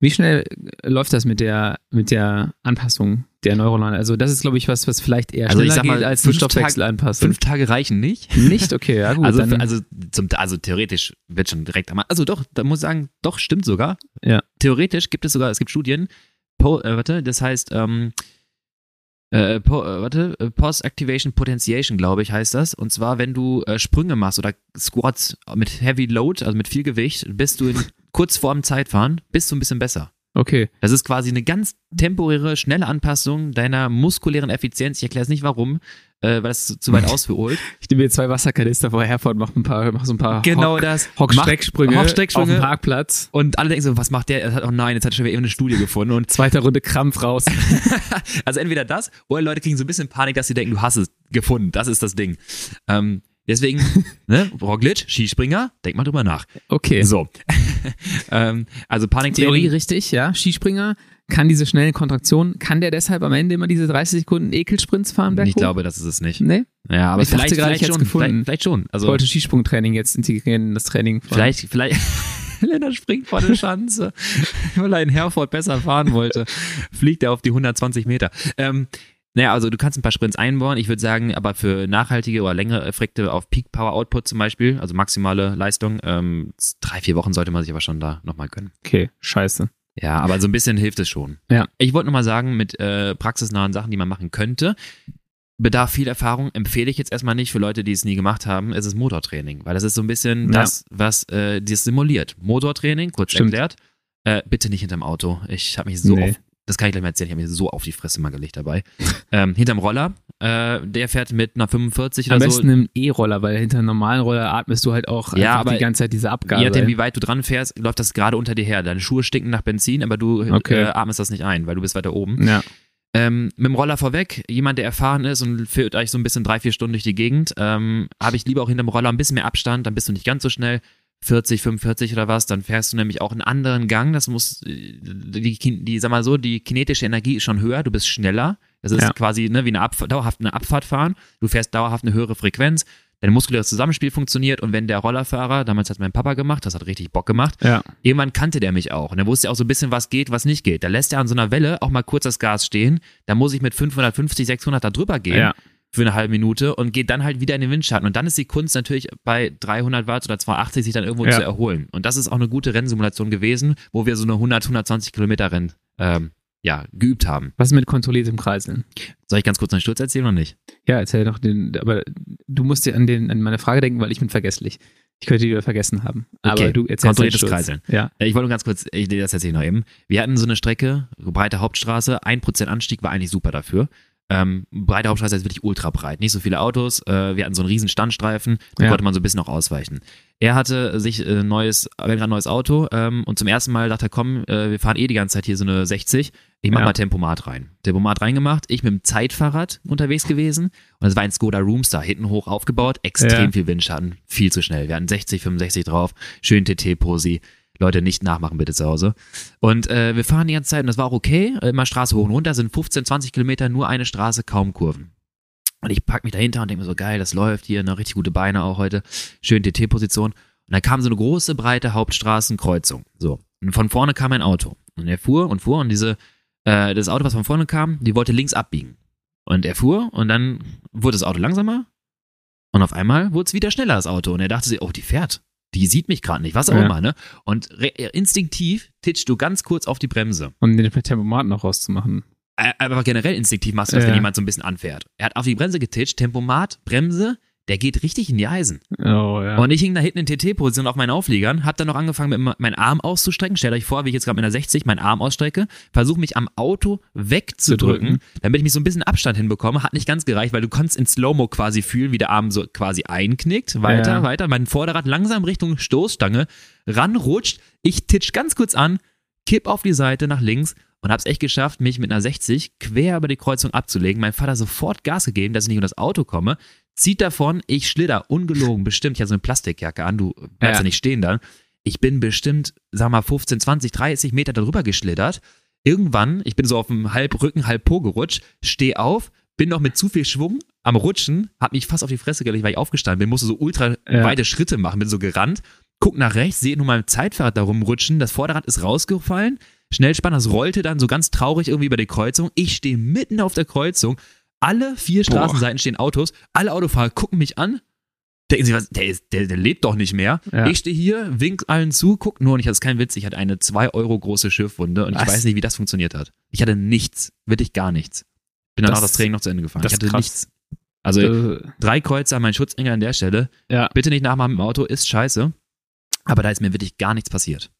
wie schnell läuft das mit der, mit der Anpassung der Neuronale? Also das ist, glaube ich, was, was vielleicht eher Also ich schneller sag mal, geht als die fünf Tage- Stoffwechselanpassung. Fünf Tage reichen nicht. Nicht? Okay, ja gut. Also, also, zum, also theoretisch wird schon direkt am Also doch, da muss ich sagen, doch, stimmt sogar. Ja. Theoretisch gibt es sogar, es gibt Studien, po, äh, warte, das heißt, ähm, äh, po, äh, warte, äh, Post-Activation Potentiation, glaube ich, heißt das. Und zwar, wenn du äh, Sprünge machst oder Squats mit Heavy Load, also mit viel Gewicht, bist du in, kurz vorm Zeitfahren, bist du ein bisschen besser. Okay. Das ist quasi eine ganz temporäre, schnelle Anpassung deiner muskulären Effizienz. Ich erkläre es nicht warum, äh, weil das zu, weit ausgeholt. Ich nehme mir zwei Wasserkanister vor Herford, mach ein paar, mach so ein paar Genau Hock, das. Hockstrecksprünge, Hockstrecksprünge. auf dem Parkplatz. Und alle denken so, was macht der? Er oh nein, jetzt hat er schon wieder eben eine Studie gefunden. Und Zweiter Runde Krampf raus. also entweder das oder Leute kriegen so ein bisschen Panik, dass sie denken, du hast es gefunden. Das ist das Ding. Ähm, deswegen, ne, Roglic, Skispringer, denk mal drüber nach. Okay. So. ähm, also Theorie Paniktheorie. richtig, ja. Skispringer kann diese schnellen Kontraktionen, kann der deshalb am Ende immer diese 30 Sekunden Ekelsprints fahren berghoch? Ich glaube, das ist es nicht. Nee, Ja, aber Ich dachte vielleicht, gerade, ich vielleicht schon. gefunden. Vielleicht, vielleicht schon. ich Also wollte Skisprungtraining jetzt integrieren in das Training. Von, vielleicht, vielleicht. Lennart springt vor der Schanze, weil er in Herford besser fahren wollte. Fliegt er auf die 120 Meter. Ähm, naja, also du kannst ein paar Sprints einbauen. Ich würde sagen, aber für nachhaltige oder längere Effekte auf Peak Power Output zum Beispiel, also maximale Leistung, ähm, drei, vier Wochen sollte man sich aber schon da nochmal gönnen. Okay, scheiße. Ja, aber so ein bisschen hilft es schon. Ja. Ich wollte nochmal sagen, mit äh, praxisnahen Sachen, die man machen könnte, bedarf viel Erfahrung, empfehle ich jetzt erstmal nicht für Leute, die es nie gemacht haben, es ist Motortraining, weil das ist so ein bisschen Ja. das, was äh, das simuliert. Motortraining, kurz Stimmt. erklärt, äh, bitte nicht hinterm Auto. Ich habe mich so Nee. auf, das kann ich gleich mal erzählen, ich habe mich so auf die Fresse mal gelegt dabei. ähm, hinterm Roller, äh, der fährt mit einer 45 Am oder besten so. im E-Roller, weil hinter einem normalen Roller atmest du halt auch Ja, aber die ganze Zeit diese Abgase. Je nachdem, wie weit du dran fährst, läuft das gerade unter dir her. Deine Schuhe stinken nach Benzin, aber du Okay. äh, atmest das nicht ein, weil du bist weiter oben. ja. Ähm, mit dem Roller vorweg, jemand, der erfahren ist und führt euch so ein bisschen drei, vier Stunden durch die Gegend, ähm, habe ich lieber auch hinterm Roller ein bisschen mehr Abstand, dann bist du nicht ganz so schnell. 40, 45 oder was, dann fährst du nämlich auch einen anderen Gang. Das muss, die, die, die sag mal so, die kinetische Energie ist schon höher, du bist schneller. Das ist Ja. quasi ne, wie eine Abfahrt, dauerhaft eine Abfahrt fahren. Du fährst dauerhaft eine höhere Frequenz. Dein muskuläres Zusammenspiel funktioniert und wenn der Rollerfahrer, damals hat mein Papa gemacht, das hat richtig Bock gemacht, Ja. Irgendwann kannte der mich auch und er wusste auch so ein bisschen, was geht, was nicht geht. Da lässt er an so einer Welle auch mal kurz das Gas stehen. Da muss ich mit 550, 600 da drüber gehen Ja. Für eine halbe Minute und geht dann halt wieder in den Windschatten. Und dann ist die Kunst natürlich bei 300 Watt oder 280 sich dann irgendwo Ja. zu erholen. Und das ist auch eine gute Rennsimulation gewesen, wo wir so eine 100, 120 Kilometer Rennen ähm, ja, geübt haben. Was ist mit kontrolliertem Kreiseln? Soll ich ganz kurz einen Sturz erzählen oder nicht? Ja, erzähl doch den, aber du musst dir an, den, an meine Frage denken, weil ich bin vergesslich. Ich könnte die wieder vergessen haben. Okay, Aber du erzählst kontrolliertes. Kreiseln. Ja. Äh, Ich wollte nur ganz kurz, ich das erzähle ich noch eben. Wir hatten so eine Strecke, breite Hauptstraße, 1% Anstieg war eigentlich super dafür. Ähm, breite Hauptstraße ist wirklich ultra breit, nicht so viele Autos. Äh, wir hatten so einen riesen Standstreifen, da Ja. konnte man so ein bisschen auch ausweichen. Er hatte sich äh, neues, gerade ein neues Auto ähm, und zum ersten Mal dachte er, komm, äh, wir fahren eh die ganze Zeit hier so eine 60, ich mach Ja. mal Tempomat rein. Tempomat reingemacht, ich mit dem Zeitfahrrad unterwegs gewesen und es war ein Skoda Roomstar, hinten hoch aufgebaut, extrem Ja. viel Windschatten, viel zu schnell. Wir hatten 60, 65 drauf, schön TT-Posi. Leute, nicht nachmachen bitte zu Hause. Und äh, wir fahren die ganze Zeit und das war auch okay. Immer Straße hoch und runter, sind 15, 20 Kilometer, nur eine Straße, kaum Kurven. Und ich pack mich dahinter und denke mir so, geil, das läuft hier, ne, richtig gute Beine auch heute. Schön TT-Position. Und dann kam so eine große, breite Hauptstraßenkreuzung. So. Und von vorne kam ein Auto. Und er fuhr und fuhr und diese, äh, das Auto, was von vorne kam, die wollte links abbiegen. Und er fuhr und dann wurde das Auto langsamer und auf einmal wurde es wieder schneller, das Auto. Und er dachte sich, oh, die fährt. Die sieht mich gerade nicht, was auch Ja. immer, ne? Und re- instinktiv titschst du ganz kurz auf die Bremse. Um den Tempomat noch rauszumachen. Aber generell instinktiv machst du das, Ja. wenn jemand so ein bisschen anfährt. Er hat auf die Bremse getitscht, Tempomat, Bremse, der geht richtig in die Eisen. Oh, ja. Und ich hing da hinten in TT-Position auf meinen Aufliegern, hab dann noch angefangen, mit meinen Arm auszustrecken. Stellt euch vor, wie ich jetzt gerade mit einer 60 meinen Arm ausstrecke, versuche mich am Auto wegzudrücken, drücken. damit ich mich so ein bisschen Abstand hinbekomme. Hat nicht ganz gereicht, weil du konntest in Slow-Mo quasi fühlen, wie der Arm so quasi einknickt. Weiter, Ja. weiter. Mein Vorderrad langsam Richtung Stoßstange ranrutscht. Ich titsch ganz kurz an, kipp auf die Seite nach links und hab's echt geschafft, mich mit einer 60 quer über die Kreuzung abzulegen. Mein Vater sofort Gas gegeben, dass ich nicht unter das Auto komme. Zieht davon, ich schlitter, ungelogen, bestimmt. Ich hatte so eine Plastikjacke an, du bleibst ja, Ja. nicht stehen dann. Ich bin bestimmt, sag mal, 15, 20, 30 Meter darüber geschlittert. Irgendwann, ich bin so auf dem halb Rücken, halb Po gerutscht, steh auf, bin noch mit zu viel Schwung am Rutschen, hab mich fast auf die Fresse gelegt, weil ich aufgestanden bin, musste so ultra Ja. weite Schritte machen, bin so gerannt, guck nach rechts, sehe nur mein Zeitfahrrad da rumrutschen, das Vorderrad ist rausgefallen, Schnellspann, das rollte dann so ganz traurig irgendwie über die Kreuzung, ich stehe mitten auf der Kreuzung, alle vier Boah. Straßenseiten stehen Autos, alle Autofahrer gucken mich an, denken sie, was, der, ist, der, der lebt doch nicht mehr. Ja. Ich stehe hier, wink allen zu, guck nur und ich, das ist kein Witz, ich hatte eine 2 Euro große Schiffwunde und ich Was? weiß nicht, wie das funktioniert hat. Ich hatte nichts, wirklich gar nichts. Bin dann Das- auch das Training noch zu Ende gefahren. Ich hatte krass. nichts. Also Äh, drei Kreuzer, mein Schutzengel an der Stelle. ja, Bitte nicht nachmachen mit dem Auto, ist scheiße. Aber da ist mir wirklich gar nichts passiert.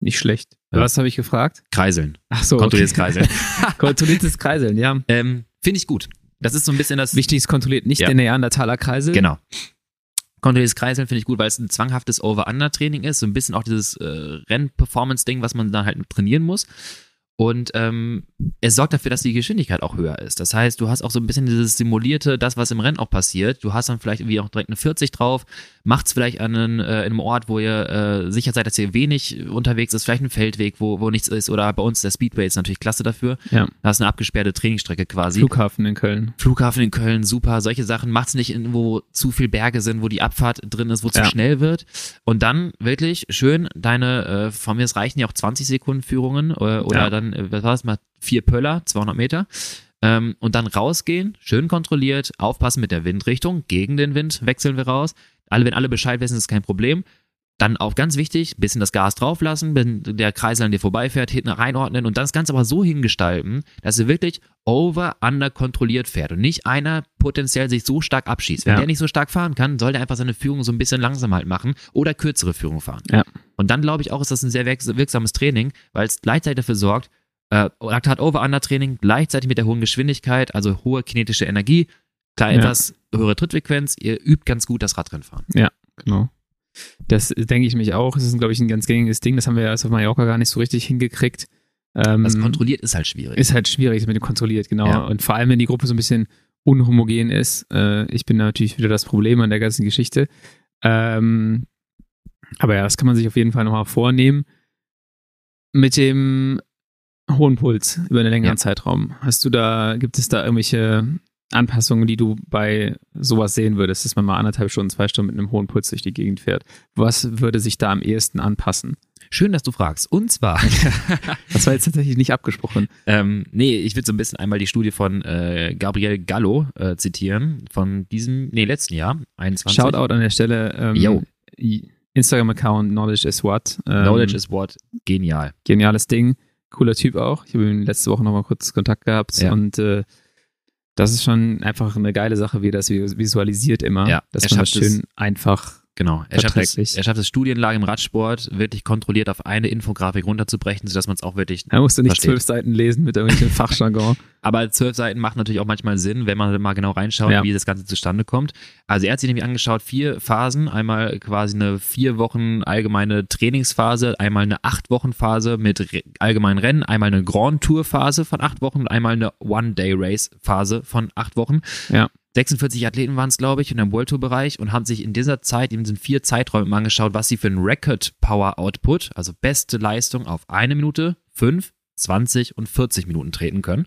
nicht schlecht. Ja. Was habe ich gefragt? Kreiseln. Ach so. Kontrolliertes Kreiseln. Kontrolliertes Kreiseln, ja. ähm, Finde ich gut. Das ist so ein bisschen das. Wichtig ist kontrolliert nicht Ja. der Neandertaler Kreisel. Genau. Kontrolliertes Kreiseln finde ich gut, weil es ein zwanghaftes Over-Under-Training ist. So ein bisschen auch dieses äh, Renn-Performance-Ding, was man dann halt trainieren muss. Und ähm, es sorgt dafür, dass die Geschwindigkeit auch höher ist. Das heißt, du hast auch so ein bisschen dieses simulierte, das, was im Rennen auch passiert. Du hast dann vielleicht irgendwie auch direkt eine 40 drauf, macht's vielleicht an einen, äh, in einem Ort, wo ihr äh, sicher seid, dass ihr wenig unterwegs ist, vielleicht ein Feldweg, wo, wo nichts ist. Oder bei uns der Speedway ist natürlich klasse dafür. Ja. Da hast eine abgesperrte Trainingsstrecke quasi. Flughafen in Köln. Flughafen in Köln, super. Solche Sachen macht's nicht, in, wo zu viel Berge sind, wo die Abfahrt drin ist, wo zu Ja. schnell wird. Und dann wirklich schön deine, äh, von mir, es reichen ja auch 20 Sekunden Führungen äh, oder Ja. dann, äh, was war das mal, vier Pöller, 200 Meter. Ähm, und dann rausgehen, schön kontrolliert, aufpassen mit der Windrichtung, gegen den Wind wechseln wir raus. Alle, wenn alle Bescheid wissen, ist kein Problem. Dann auch ganz wichtig, bisschen das Gas drauflassen, wenn der Kreisel an dir vorbeifährt, hinten reinordnen und das Ganze aber so hingestalten, dass er wirklich over, under kontrolliert fährt und nicht einer potenziell sich so stark abschießt. Wenn Ja. der nicht so stark fahren kann, soll der einfach seine Führung so ein bisschen langsam halt machen oder kürzere Führung fahren. Ja. Und dann glaube ich auch, ist das ein sehr wirks- wirksames Training, weil es gleichzeitig dafür sorgt, äh, Laktat Over-Under-Training gleichzeitig mit der hohen Geschwindigkeit, also hohe kinetische Energie, klar Ja. etwas höhere Trittfrequenz, ihr übt ganz gut das Radrennfahren. Genau. Das denke ich mich auch. Das ist, glaube ich, ein ganz gängiges Ding. Das haben wir erst auf Mallorca gar nicht so richtig hingekriegt. Ähm, Das kontrolliert ist halt schwierig. ist halt schwierig mit dem kontrolliert, genau. Ja. Und vor allem, wenn die Gruppe so ein bisschen unhomogen ist. Äh, ich bin da natürlich wieder das Problem an der ganzen Geschichte. Ähm, aber ja, das kann man sich auf jeden Fall nochmal vornehmen. Mit dem hohen Puls über einen längeren Ja. Zeitraum. Hast du da, gibt es da irgendwelche Anpassungen, die du bei sowas sehen würdest, dass man mal anderthalb Stunden, zwei Stunden mit einem hohen Puls durch die Gegend fährt? Was würde sich da am ehesten anpassen? Schön, dass du fragst. Und zwar, Das war jetzt tatsächlich nicht abgesprochen. ähm, nee, ich würde so ein bisschen einmal die Studie von äh, Gabriel Gallo äh, zitieren, von diesem, nee, letzten Jahr, 21. Shoutout an der Stelle. Ähm, Yo. Instagram-Account Knowledge is What. Ähm, Knowledge is what, genial. Geniales Ding. Cooler Typ auch. Ich habe ihn letzte Woche nochmal kurz Kontakt gehabt Ja. und äh, das ist schon einfach eine geile Sache, wie er das visualisiert immer. Ja, dass er man das schafft es- schön einfach. Genau. Er schafft, es, er schafft es, Studienlage im Radsport wirklich kontrolliert auf eine Infografik runterzubrechen, sodass man es auch wirklich Da musst du nicht Versteht. zwölf Seiten lesen mit irgendwelchen Fachjargon. Aber zwölf Seiten macht natürlich auch manchmal Sinn, wenn man mal genau reinschaut, Ja. wie das Ganze zustande kommt. Also er hat sich nämlich angeschaut, vier Phasen. Einmal quasi eine vier Wochen allgemeine Trainingsphase, einmal eine acht Wochen Phase mit Re allgemeinen Rennen, einmal eine Grand Tour Phase von acht Wochen und einmal eine One-Day-Race Phase von acht Wochen. Ja. 46 Athleten waren es, glaube ich, in dem World Tour Bereich und haben sich in dieser Zeit, in diesen vier Zeiträumen angeschaut, was sie für einen Record Power Output, also beste Leistung auf eine Minute, fünf, 20 und 40 Minuten treten können.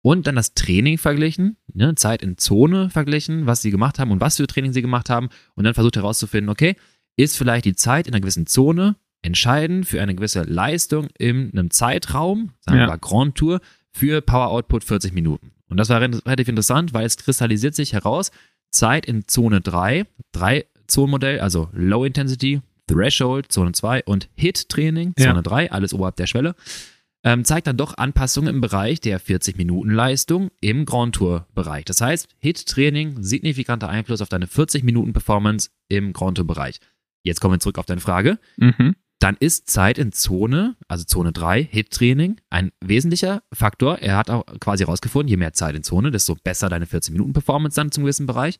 Und dann das Training verglichen, ne, Zeit in Zone verglichen, was sie gemacht haben und was für Training sie gemacht haben. Und dann versucht herauszufinden, okay, ist vielleicht die Zeit in einer gewissen Zone entscheiden für eine gewisse Leistung in einem Zeitraum, sagen wir Ja. mal Grand Tour, für Power Output 40 Minuten. Und das war re- relativ interessant, weil es kristallisiert sich heraus, Zeit in Zone 3, drei Zonenmodell, also Low Intensity, Threshold, Zone 2 und Hit-Training, Ja. Zone 3, alles oberhalb der Schwelle, ähm, zeigt dann doch Anpassungen im Bereich der 40-Minuten-Leistung im Grand Tour-Bereich. Das heißt, Hit-Training, signifikanter Einfluss auf deine 40-Minuten-Performance im Grand Tour-Bereich. Jetzt kommen wir zurück auf deine Frage. Mhm. Dann ist Zeit in Zone, also Zone 3, Hit-Training, ein wesentlicher Faktor. Er hat auch quasi herausgefunden, je mehr Zeit in Zone, desto besser deine 40-Minuten-Performance dann zum gewissen Bereich.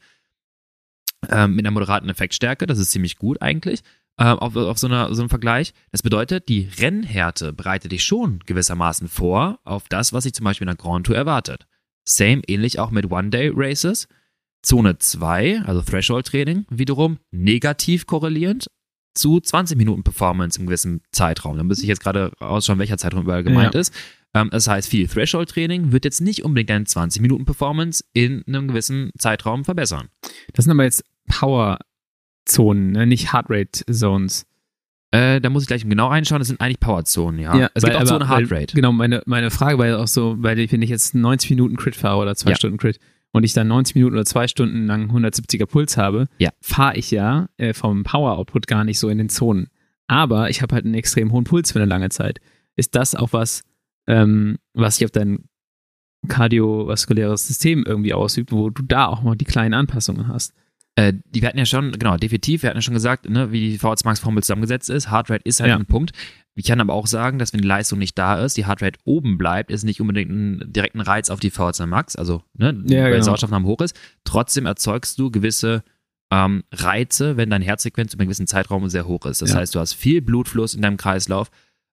Ähm, mit einer moderaten Effektstärke, das ist ziemlich gut eigentlich, ähm, auf, auf so, einer, so einem Vergleich. Das bedeutet, die Rennhärte bereitet dich schon gewissermaßen vor auf das, was sich zum Beispiel in der Grand Tour erwartet. Same, ähnlich auch mit One-Day-Races. Zone 2, also Threshold-Training, wiederum negativ korrelierend zu 20 Minuten Performance im gewissen Zeitraum. Da müsste ich jetzt gerade ausschauen, welcher Zeitraum überall gemeint Ja. ist. Ähm, das heißt, viel Threshold-Training wird jetzt nicht unbedingt deine 20 Minuten Performance in einem gewissen Zeitraum verbessern. Das sind aber jetzt Power-Zonen, ne? nicht Heartrate-Zones. Äh, da muss ich gleich genau reinschauen, das sind eigentlich Powerzonen, ja. Ja, es weil- gibt auch aber- Zone Heart weil- Rate. Genau, meine, meine Frage war ja auch so, weil ich, wenn ich jetzt 90 Minuten Crit fahre oder zwei Ja. Stunden Crit und ich dann 90 Minuten oder zwei Stunden lang 170er Puls habe, Ja. fahre ich ja äh, vom Power-Output gar nicht so in den Zonen. Aber ich habe halt einen extrem hohen Puls für eine lange Zeit. Ist das auch was, ähm, was sich auf dein kardiovaskuläres System irgendwie ausübt, wo du da auch mal die kleinen Anpassungen hast? Äh, die, wir hatten ja schon, genau, definitiv, wir hatten ja schon gesagt, ne, wie die VH2 Max Formel zusammengesetzt ist. Heartrate ist halt Ja. ein Punkt. Ich kann aber auch sagen, dass wenn die Leistung nicht da ist, die Heartrate oben bleibt, ist nicht unbedingt ein direkten Reiz auf die VH2 Max, also ne, Ja, weil genau. Sauerstoffnahme hoch ist. Trotzdem erzeugst du gewisse ähm, Reize, wenn deine Herzfrequenz über einen gewissen Zeitraum sehr hoch ist. Das Ja. heißt, du hast viel Blutfluss in deinem Kreislauf.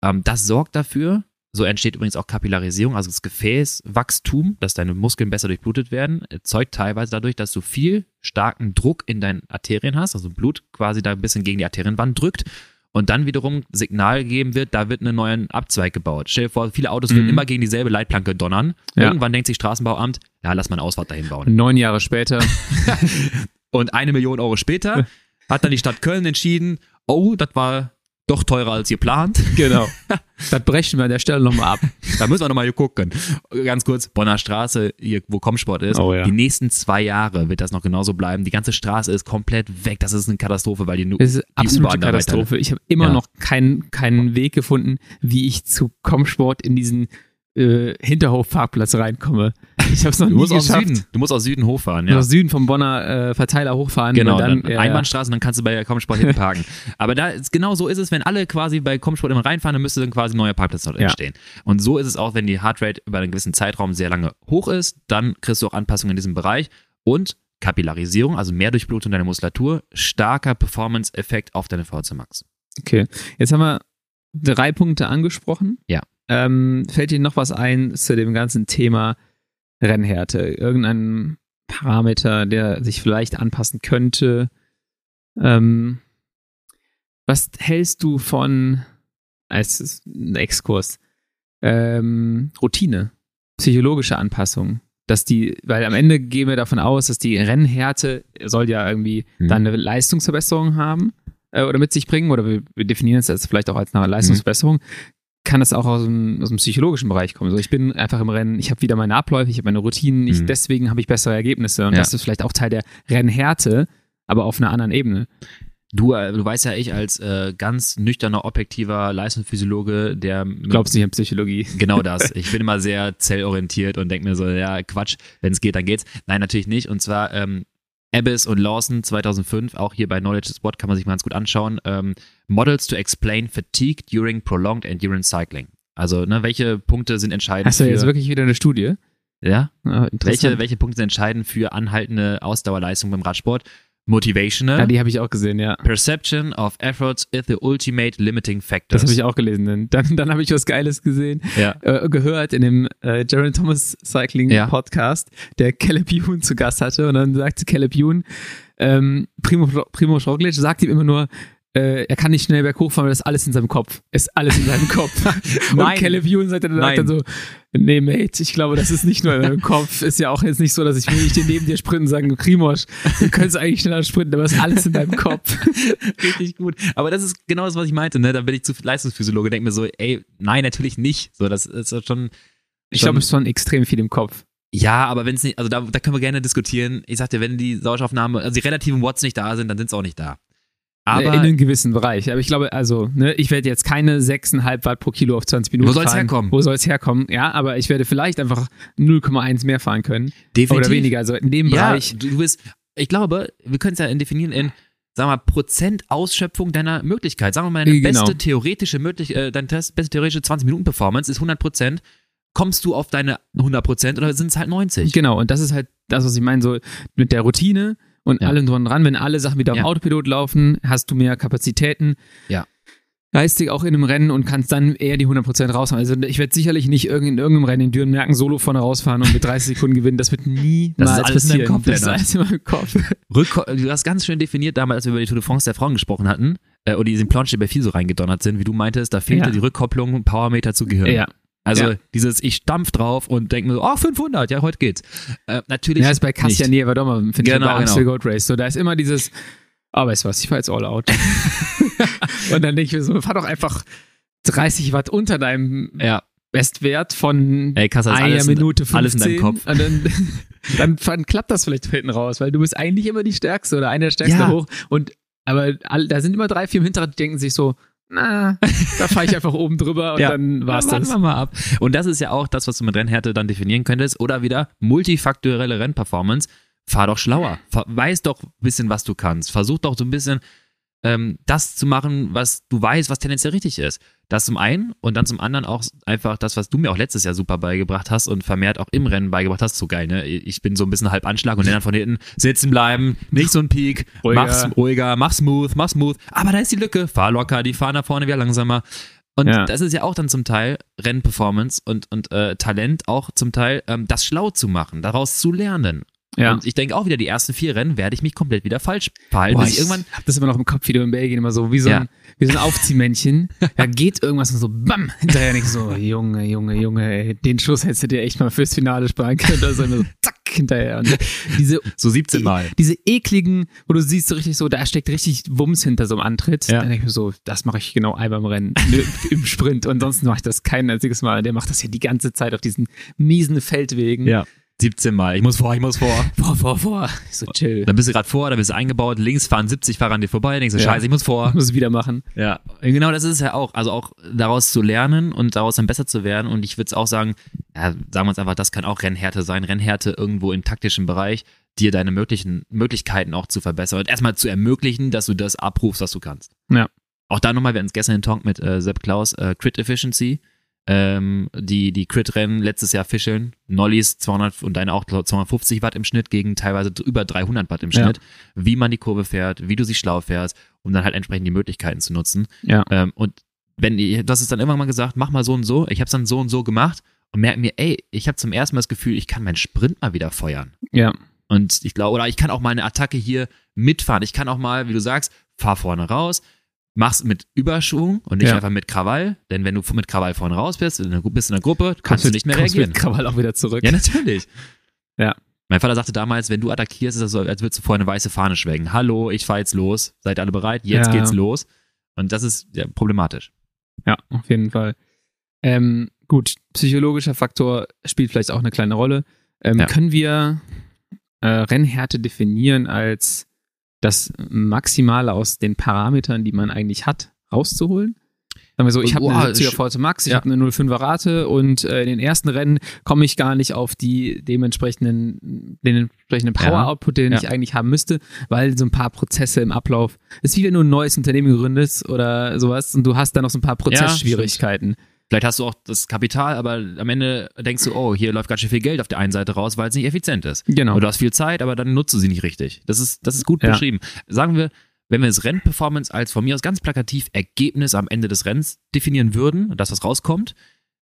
Ähm, das sorgt dafür, so entsteht übrigens auch Kapillarisierung, also das Gefäßwachstum, dass deine Muskeln besser durchblutet werden, erzeugt teilweise dadurch, dass du viel starken Druck in deinen Arterien hast, also Blut quasi da ein bisschen gegen die Arterienwand drückt und dann wiederum Signal gegeben wird, da wird ein neuer Abzweig gebaut. Stell dir vor, viele Autos würden Mhm. immer gegen dieselbe Leitplanke donnern. Ja. Irgendwann denkt sich Straßenbauamt, ja, lass mal eine Ausfahrt dahin bauen. Neun Jahre später, Und eine Million Euro später hat dann die Stadt Köln entschieden, oh, das war doch teurer als geplant. genau. das brechen wir an der Stelle nochmal ab. Da müssen wir nochmal hier gucken. Ganz kurz, Bonner Straße, hier, wo Komsport ist. Oh ja. Die nächsten zwei Jahre wird das noch genauso bleiben. Die ganze Straße ist komplett weg. Das ist eine Katastrophe, weil die nur. Es ist absolute Katastrophe. Ich habe immer Ja. noch keinen keinen Weg gefunden, wie ich zu Comsport in diesen äh, Hinterhofparkplatz reinkomme. Ich habe es noch Du nie musst aus geschafft. Süden. Du musst aus Süden hochfahren, Ja. Aus Süden vom Bonner äh, Verteiler hochfahren. Genau, und dann, dann, ja, ja. Einbahnstraße, dann kannst du bei Comsport hinten parken. Aber da ist, genau so ist es, wenn alle quasi bei Comsport immer reinfahren, dann müsste dann quasi ein neuer Parkplatz dort Ja. entstehen. Und so ist es auch, wenn die Heartrate über einen gewissen Zeitraum sehr lange hoch ist, dann kriegst du auch Anpassungen in diesem Bereich und Kapillarisierung, also mehr Durchblutung deiner Muskulatur, starker Performance-Effekt auf deine VZ Max. Okay, jetzt haben wir drei Punkte angesprochen. Ja. Ähm, fällt dir noch was ein zu dem ganzen Thema Rennhärte? Irgendein Parameter, der sich vielleicht anpassen könnte? Ähm, was hältst du von, als ein Exkurs, ähm, Routine, psychologische Anpassung? Dass die, weil am Ende gehen wir davon aus, dass die Rennhärte soll ja irgendwie Mhm. dann eine Leistungsverbesserung haben äh, oder mit sich bringen, oder wir, definieren es als vielleicht auch als eine Leistungsverbesserung, kann es auch aus dem, aus dem psychologischen Bereich kommen. So, ich bin einfach im Rennen, ich habe wieder meine Abläufe, ich habe meine Routinen, ich, Mhm. deswegen habe ich bessere Ergebnisse. Und Ja. das ist vielleicht auch Teil der Rennhärte, aber auf einer anderen Ebene. Du, äh, du weißt ja, ich als äh, ganz nüchterner, objektiver Leistungsphysiologe, der Glaubst nicht an Psychologie? Genau das. Ich bin immer sehr zellorientiert und denke mir so, ja, Quatsch, wenn es geht, dann geht's. Nein, natürlich nicht. Und zwar ähm, Abyss und Lawson 2005, auch hier bei Knowledge is What kann man sich mal ganz gut anschauen. Ähm, Models to explain fatigue during prolonged endurance cycling. Also, ne, welche Punkte sind entscheidend Hast du jetzt wirklich wieder eine Studie? ja, Ah, welche, interessant. welche Punkte sind entscheidend für anhaltende Ausdauerleistung beim Radsport? Motivational. Ja, die habe ich auch gesehen, ja. Perception of efforts is the ultimate limiting factor. Das habe ich auch gelesen. Dann, dann, habe ich was Geiles gesehen, Ja. äh, gehört in dem äh, Jaron Thomas Cycling Ja. Podcast, der Caleb Ewan zu Gast hatte. Und dann sagte Caleb Ewan, ähm, Primo, Primo Roglic sagt ihm immer nur, äh, er kann nicht schnell berghoch fahren, weil das ist alles in seinem Kopf. Ist alles in seinem Kopf. Nein. Und Caleb sagt dann, dann so, nee, Mate, ich glaube, das ist nicht nur in deinem Kopf. Ist ja auch jetzt nicht so, dass ich will nicht neben dir sprinten und sagen, Krimosch, du könntest eigentlich schneller sprinten, aber es ist alles in deinem Kopf. Richtig gut. Aber das ist genau das, was ich meinte, ne? Da bin ich zu Leistungsphysiologe, denke mir so, ey, nein, natürlich nicht. So, das ist schon. Ich schon- glaube, es ist schon extrem viel im Kopf. Ja, aber wenn es nicht, also da, da können wir gerne diskutieren. Ich sagte, wenn die Sauerstoffnahme, also die relativen Watts nicht da sind, dann sind sie auch nicht da. Aber in einem gewissen Bereich. Aber ich glaube, also, ne, ich werde jetzt keine 6,5 Watt pro Kilo auf 20 Minuten Wo soll's fahren. herkommen? Wo soll es herkommen? Ja, aber ich werde vielleicht einfach 0,1 mehr fahren können. definitiv. Oder weniger. Also in dem Ja, Bereich. du bist, ich glaube, wir können es ja definieren in, sagen wir mal, Prozent Ausschöpfung deiner Möglichkeit. Sagen wir mal, deine Genau. beste theoretische Möglich äh, deine Test, beste theoretische 20-Minuten-Performance ist 100 Prozent. Kommst du auf deine 100 Prozent oder sind es halt 90? Genau, und das ist halt das, was ich meine, so mit der Routine und Ja. allem dran dran. Wenn alle Sachen wieder auf Ja. Autopilot laufen, hast du mehr Kapazitäten. Ja. Geistig auch in einem Rennen und kannst dann eher die 100% raushauen. Also ich werde sicherlich nicht irgend- in irgendeinem Rennen in Dürenmerken solo vorne rausfahren und mit 30 Sekunden gewinnen. Das wird niemals Das ist alles in passieren. Kopf, das ist alles in meinem Kopf. Rück, du hast ganz schön definiert damals, als wir über die Tour de France der Frauen gesprochen hatten, äh, oder die in Planche bei viel so reingedonnert sind, wie du meintest, da fehlte Ja. die Rückkopplung Powermeter zu Gehirn. Ja. Also Ja. dieses, ich stampf drauf und denke mir so, oh, 500, ja, heute geht's. Äh, natürlich Ja, ist bei nicht. Cassia Nieverdoma, finde ich, Genau, bei Amstel genau. Gold Race. So, da ist immer dieses, oh, weißt du was, ich fahr jetzt all out. und dann denke ich mir so, fahr doch einfach 30 Watt unter deinem Ja, Bestwert von ey, Kassa, einer Minute 15. alles in deinem Kopf. Und dann, dann, dann klappt das vielleicht hinten raus, weil du bist eigentlich immer die Stärkste oder einer der Stärksten Ja. hoch. Und aber all, da sind immer drei, vier im Hinterrad, die denken sich so, na, da fahre ich einfach oben drüber und Ja. dann war's Warten das. wir mal ab. Und das ist ja auch das, was du mit Rennhärte dann definieren könntest. Oder wieder multifaktorielle Rennperformance. Fahr doch schlauer. Weiß doch ein bisschen, was du kannst. Versuch doch so ein bisschen ähm, das zu machen, was du weißt, was tendenziell richtig ist. Das zum einen und dann zum anderen auch einfach das, was du mir auch letztes Jahr super beigebracht hast und vermehrt auch im Rennen beigebracht hast. So geil, ne? Ich bin so ein bisschen halb Anschlag und dann von hinten sitzen bleiben, nicht so ein Peak, Ruhiger. mach's ruhiger, mach smooth, mach smooth. Aber da ist die Lücke, fahr locker, die fahren nach vorne wieder langsamer. Und Ja. das ist ja auch dann zum Teil Rennperformance und, und äh, Talent auch zum Teil, ähm, das schlau zu machen, daraus zu lernen. Ja. Und ich denke auch wieder, die ersten vier Rennen werde ich mich komplett wieder falsch verhalten. Boah, ich irgendwann, hab das immer noch im Kopf, wie du in Belgien immer so, wie so, Ja. ein, wie so ein Aufziehmännchen. da geht irgendwas und so, bam, hinterher nicht so, Junge, Junge, Junge, ey, den Schuss hättest du dir echt mal fürs Finale sparen können. Also immer so, zack, hinterher. Und diese, so 17 Mal. diese ekligen, wo du siehst so richtig so, da steckt richtig Wumms hinter so einem Antritt. Ja. Dann denke ich mir so, das mache ich genau einmal im Rennen, im Sprint. Und sonst mache ich das kein einziges Mal. Der macht das hier die ganze Zeit auf diesen miesen Feldwegen. Ja. 17 Mal. Ich muss vor, ich muss vor. Vor, vor, vor. So, chill. Dann bist du gerade vor, dann bist du eingebaut, links fahren 70 Fahrer an dir vorbei, denkst du, Ja. scheiße, ich muss vor. Muss es wieder machen. Ja, genau das ist es ja auch. Also auch daraus zu lernen und daraus dann besser zu werden. Und ich würde es auch sagen, ja, sagen wir uns einfach, das kann auch Rennhärte sein. Rennhärte irgendwo im taktischen Bereich, dir deine möglichen Möglichkeiten auch zu verbessern und erstmal zu ermöglichen, dass du das abrufst, was du kannst. Ja. Auch da nochmal, wir hatten es gestern in Talk mit äh, Sepp Klaus, äh, Crit Efficiency. Ähm, die, die Crit-Rennen letztes Jahr fischeln. Nollies 200 und deine auch 250 Watt im Schnitt gegen teilweise über 300 Watt im Ja. Schnitt. Wie man die Kurve fährt, wie du sie schlau fährst, um dann halt entsprechend die Möglichkeiten zu nutzen. Ja. Ähm, und wenn ihr, das ist dann irgendwann mal gesagt, mach mal so und so. Ich habe es dann so und so gemacht und merke mir, ey, ich habe zum ersten Mal das Gefühl, ich kann meinen Sprint mal wieder feuern. Ja. Und ich glaube, oder ich kann auch mal eine Attacke hier mitfahren. Ich kann auch mal, wie du sagst, fahr vorne raus, mach's mit Überschwung und nicht Ja. einfach mit Krawall. Denn wenn du mit Krawall vorne raus bist, in der, bist in der Gruppe, kannst du nicht mehr reagieren. Mit Krawall auch wieder zurück. Ja, natürlich. Ja. Mein Vater sagte damals, wenn du attackierst, ist das so, als würdest du vorher eine weiße Fahne schwenken. Hallo, ich fahr jetzt los. Seid alle bereit? Jetzt Ja. geht's los. Und das ist ja, problematisch. Ja, auf jeden Fall. Ähm, gut, psychologischer Faktor spielt vielleicht auch eine kleine Rolle. Ähm. Können wir äh, Rennhärte definieren als das Maximale aus den Parametern, die man eigentlich hat, rauszuholen? Sagen wir so, ich habe eine 70er sch- Forte Max, ich ja. habe eine 05er Rate und äh, in den ersten Rennen komme ich gar nicht auf die dementsprechenden, den entsprechenden Ja. Power-Output, den Ja. ich eigentlich haben müsste, weil so ein paar Prozesse im Ablauf, ist wie wenn du ein neues Unternehmen gründest oder sowas und du hast da noch so ein paar Prozessschwierigkeiten. Vielleicht hast du auch das Kapital, aber am Ende denkst du, oh, hier läuft ganz schön viel Geld auf der einen Seite raus, weil es nicht effizient ist. Genau. Oder du hast viel Zeit, aber dann nutzt du sie nicht richtig. Das ist, das ist gut Ja. beschrieben. Sagen wir, wenn wir das Rennperformance als von mir aus ganz plakativ Ergebnis am Ende des Rennens definieren würden, das was rauskommt,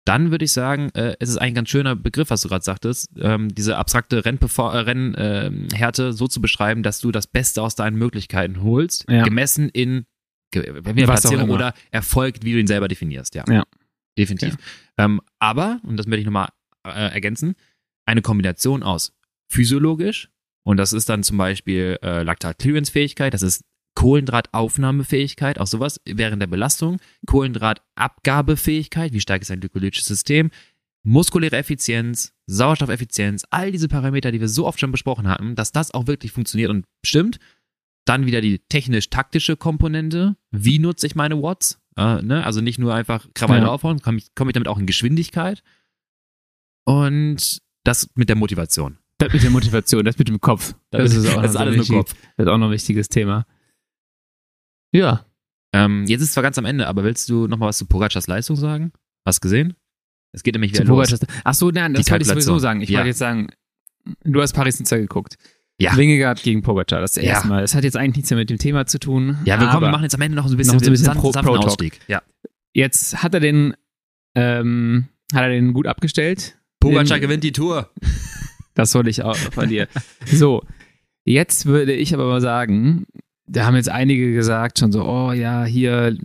dann würde ich sagen, äh, es ist ein ganz schöner Begriff, was du gerade sagtest, ähm, diese abstrakte Rennperfor- äh, Rennhärte so zu beschreiben, dass du das Beste aus deinen Möglichkeiten holst, Ja. gemessen in wenn wir Was auch Platzierung oder Erfolg, wie du ihn selber definierst, ja. Ja. Definitiv. Ähm, aber, und das möchte ich nochmal äh, ergänzen, eine Kombination aus physiologisch, und das ist dann zum Beispiel äh, Laktat-Clearance-Fähigkeit, das ist Kohlenhydrataufnahmefähigkeit, auch sowas während der Belastung, Kohlenhydratabgabefähigkeit, wie stark ist ein glykolytisches System, muskuläre Effizienz, Sauerstoffeffizienz, all diese Parameter, die wir so oft schon besprochen hatten, dass das auch wirklich funktioniert und stimmt. Dann wieder die technisch-taktische Komponente. Wie nutze ich meine Watts? Äh, ne? Also nicht nur einfach Krawall Ja. draufhauen, komme ich, komm ich damit auch in Geschwindigkeit. Und das mit der Motivation. Das mit der Motivation, das mit dem Kopf. Das, ist auch das ist noch alles wichtig. Kopf. Das ist auch noch ein wichtiges Thema. Ja. Ähm, jetzt ist es zwar ganz am Ende, aber willst du noch mal was zu Pogacars Leistung sagen? Hast gesehen? Es geht nämlich wieder Zu los. Pogacar. Ach so, nein, das wollte ich sowieso sagen. Ich Ja. wollte jetzt sagen, du hast Paris-Nizza geguckt. Ja. Wingegaard gegen Pogacar, das Ja. erste Mal. Das hat jetzt eigentlich nichts mehr mit dem Thema zu tun. Ja, wir, kommen, wir machen jetzt am Ende noch so ein bisschen, Noch so ein bisschen Pro- Pro-Talk. Ausstieg. Ja. Jetzt hat er den, ähm, hat er den gut abgestellt. Pogacar Den- gewinnt die Tour. Das wollte ich auch von dir. So, jetzt würde ich aber mal sagen, da haben jetzt einige gesagt schon so, oh ja, hier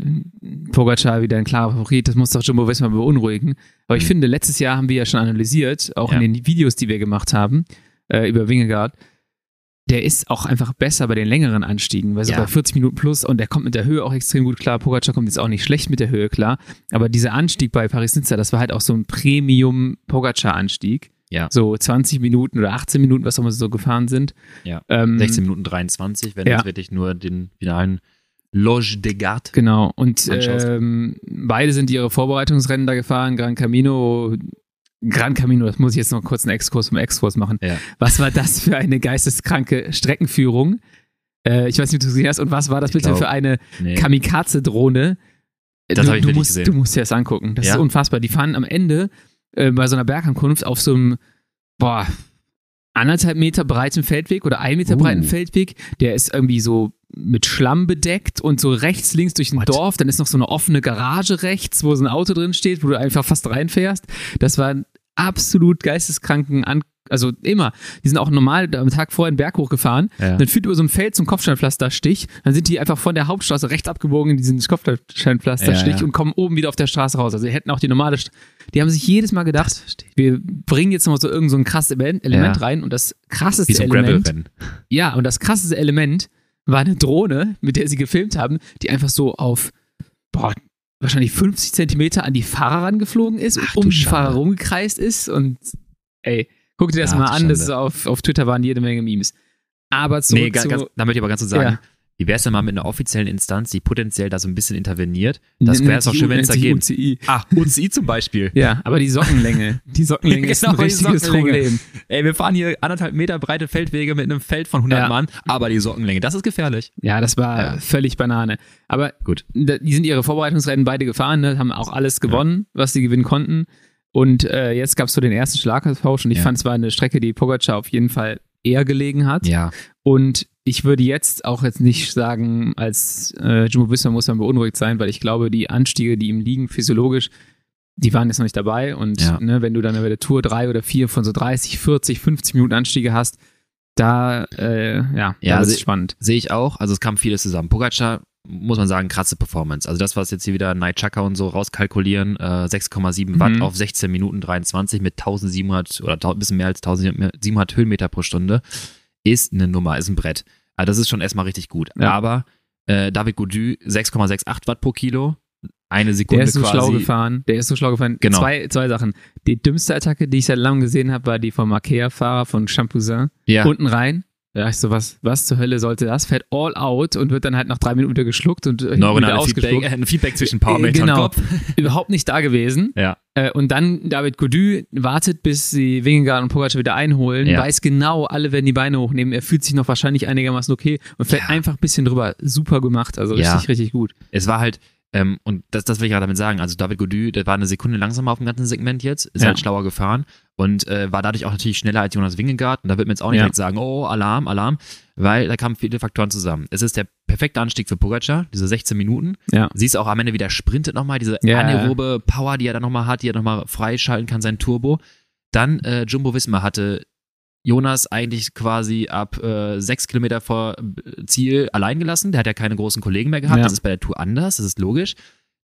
Pogacar wieder ein klarer Favorit, das muss doch Jumbo Visma beunruhigen. Aber ich Mhm. finde, letztes Jahr haben wir ja schon analysiert, auch Ja. in den Videos, die wir gemacht haben äh, über Wingegaard, der ist auch einfach besser bei den längeren Anstiegen, weil so Ja. bei 40 Minuten plus und der kommt mit der Höhe auch extrem gut klar. Pogacar kommt jetzt auch nicht schlecht mit der Höhe klar, aber dieser Anstieg bei Paris-Nizza, das war halt auch so ein Premium-Pogacar-Anstieg. Ja. So 20 Minuten oder 18 Minuten, was auch immer so gefahren sind. Ja. Ähm, 16 Minuten 23, wenn Ja. du jetzt wirklich nur den finalen Loge de Garde. Genau. Und ähm, beide sind ihre Vorbereitungsrennen da gefahren. Gran Camino, Gran Camino, das muss ich jetzt noch kurz einen Exkurs vom Exkurs machen. Ja. Was war das für eine geisteskranke Streckenführung? Äh, ich weiß nicht, ob du gesehen hast. Und was war das Ich bitte glaub, für eine Nee. Kamikaze-Drohne? Das du, hab ich du, musst, gesehen. du musst dir das angucken. Das Ja? ist unfassbar. Die fahren am Ende äh, bei so einer Bergankunft auf so einem, boah, anderthalb Meter breiten Feldweg oder ein Meter Uh. breiten Feldweg. Der ist irgendwie so mit Schlamm bedeckt und so rechts, links durch ein What? Dorf. Dann ist noch so eine offene Garage rechts, wo so ein Auto drin steht, wo du einfach fast reinfährst. Das war ein absolut geisteskranken An also immer. Die sind auch normal am Tag vorher einen Berg hochgefahren. Ja. Dann führt über so ein Feld zum Kopfsteinpflasterstich. Dann sind die einfach von der Hauptstraße rechts abgebogen in diesen Kopfsteinpflasterstich Ja, ja. und kommen oben wieder auf der Straße raus. Also die hätten auch die normale. St die haben sich jedes Mal gedacht, wir bringen jetzt noch so irgend so ein krasses Element, rein und das Wie krasseste so ein Element. Ja, und das krasseste Element war eine Drohne, mit der sie gefilmt haben, die einfach so auf, boah, wahrscheinlich 50 Zentimeter an die Fahrer rangeflogen ist, Ach, um die. Fahrer rumgekreist ist und ey, guck dir das Ach, mal an, das ist auf, auf Twitter waren jede Menge Memes. Aber zurück Nee, zu, ganz, da möchte ich aber ganz kurz sagen, Ja. wie wäre es denn mal mit einer offiziellen Instanz, die potenziell da so ein bisschen interveniert? Das wäre es doch schön, wenn es da gibt. sich UCI. Ah, UCI zum Beispiel. Ja, aber die Sockenlänge, die Sockenlänge ist ein Genau, richtiges. Problem. Ey, wir fahren hier anderthalb Meter breite Feldwege mit einem Feld von 100 Ja. Mann, aber die Sockenlänge, das ist gefährlich. Ja, das war Ja. völlig Banane. Aber Gut. die sind ihre Vorbereitungsrennen beide gefahren, ne, haben auch alles gewonnen, was sie gewinnen konnten. Und äh, jetzt gab es so den ersten Schlagabtausch und ich Ja. fand es war eine Strecke, die Pogacar auf jeden Fall eher gelegen hat. Ja. Und ich würde jetzt auch jetzt nicht sagen, als äh, Jumbo Visma muss man beunruhigt sein, weil ich glaube, die Anstiege, die ihm liegen, physiologisch, die waren jetzt noch nicht dabei. Und Ja. ne, wenn du dann bei der Tour drei oder vier von so 30, 40, 50 Minuten Anstiege hast, da, äh, ja, Ja, da also- spannend. Sehe ich auch. Also es kam vieles zusammen. Pogacar, muss man sagen, krasse Performance. Also das, was jetzt hier wieder Night Chaka und so rauskalkulieren, äh, 6,7 Watt Mhm. auf 16 Minuten 23 mit 1700 oder ein bisschen mehr als 1700 Höhenmeter pro Stunde, ist eine Nummer, ist ein Brett. Also das ist schon erstmal richtig gut. Ja. Aber äh, David Gaudu 6,68 Watt pro Kilo, eine Sekunde Der ist so quasi. schlau gefahren. Der ist so schlau gefahren. Genau. Zwei, zwei Sachen. Die dümmste Attacke, die ich seit langem gesehen habe, war die vom Arkea-Fahrer von Champousin. Ja, Unten rein. Da ich so, was, was zur Hölle sollte das? Fährt all out und wird dann halt nach drei Minuten wieder geschluckt und äh, wieder neuronale. Feedback, äh, ein Feedback zwischen Powermeter Genau. und Kopf. Überhaupt nicht da gewesen. Ja. Äh, und dann David Gaudu wartet, bis sie Wingegaard und Pogacar wieder einholen, Ja. weiß genau, alle werden die Beine hochnehmen. Er fühlt sich noch wahrscheinlich einigermaßen okay und fährt Ja. einfach ein bisschen drüber. Super gemacht. Also richtig, richtig gut. es war halt, ähm, und das, das will ich gerade damit sagen, also David Gaudu, der war eine Sekunde langsamer auf dem ganzen Segment jetzt, ist Ja. halt schlauer gefahren und äh, war dadurch auch natürlich schneller als Jonas Wingegaard und da wird man jetzt auch nicht Ja. direkt sagen, oh, Alarm, Alarm, weil da kamen viele Faktoren zusammen. Es ist der perfekte Anstieg für Pogacar, diese 16 Minuten. Ja. Siehst auch am Ende, wie der sprintet nochmal, diese Ja. anaerobe Power, die er dann nochmal hat, die er nochmal freischalten kann, sein Turbo. Dann äh, Jumbo Visma hatte Jonas eigentlich quasi ab äh, sechs Kilometer vor äh, Ziel allein gelassen. Der hat ja keine großen Kollegen mehr gehabt. Ja. Das ist bei der Tour anders, das ist logisch.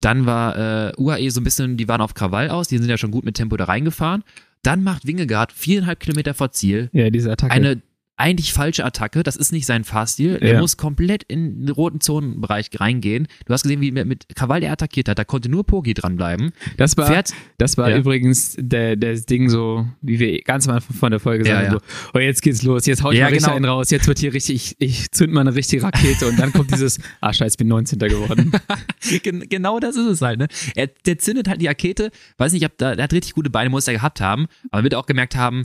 Dann war äh, UAE so ein bisschen, die waren auf Krawall aus, die sind ja schon gut mit Tempo da reingefahren. Dann macht Wingegaard viereinhalb Kilometer vor Ziel Ja, diese Attacke. eine eigentlich falsche Attacke. Das ist nicht sein Fahrstil. Er Ja. muss komplett in den roten Zonenbereich reingehen. Du hast gesehen, wie er mit Krawall der attackiert hat. Da konnte nur Pogi dranbleiben. das war, Fährt, das war Ja. übrigens der, der Ding so, wie wir ganz am Anfang von der Folge Ja, sagen, ja. so, oh, jetzt geht's los, jetzt hau ich Ja, mal richtig genau. einen raus, jetzt wird hier richtig, ich, ich zünd mal eine richtige Rakete und dann kommt dieses, ah scheiße, ich bin 19. geworden. Gen genau das ist es halt, ne? Er, der zündet halt die Rakete, weiß nicht, ob da, der hat richtig gute Beine, muss er gehabt haben, aber wird auch gemerkt haben,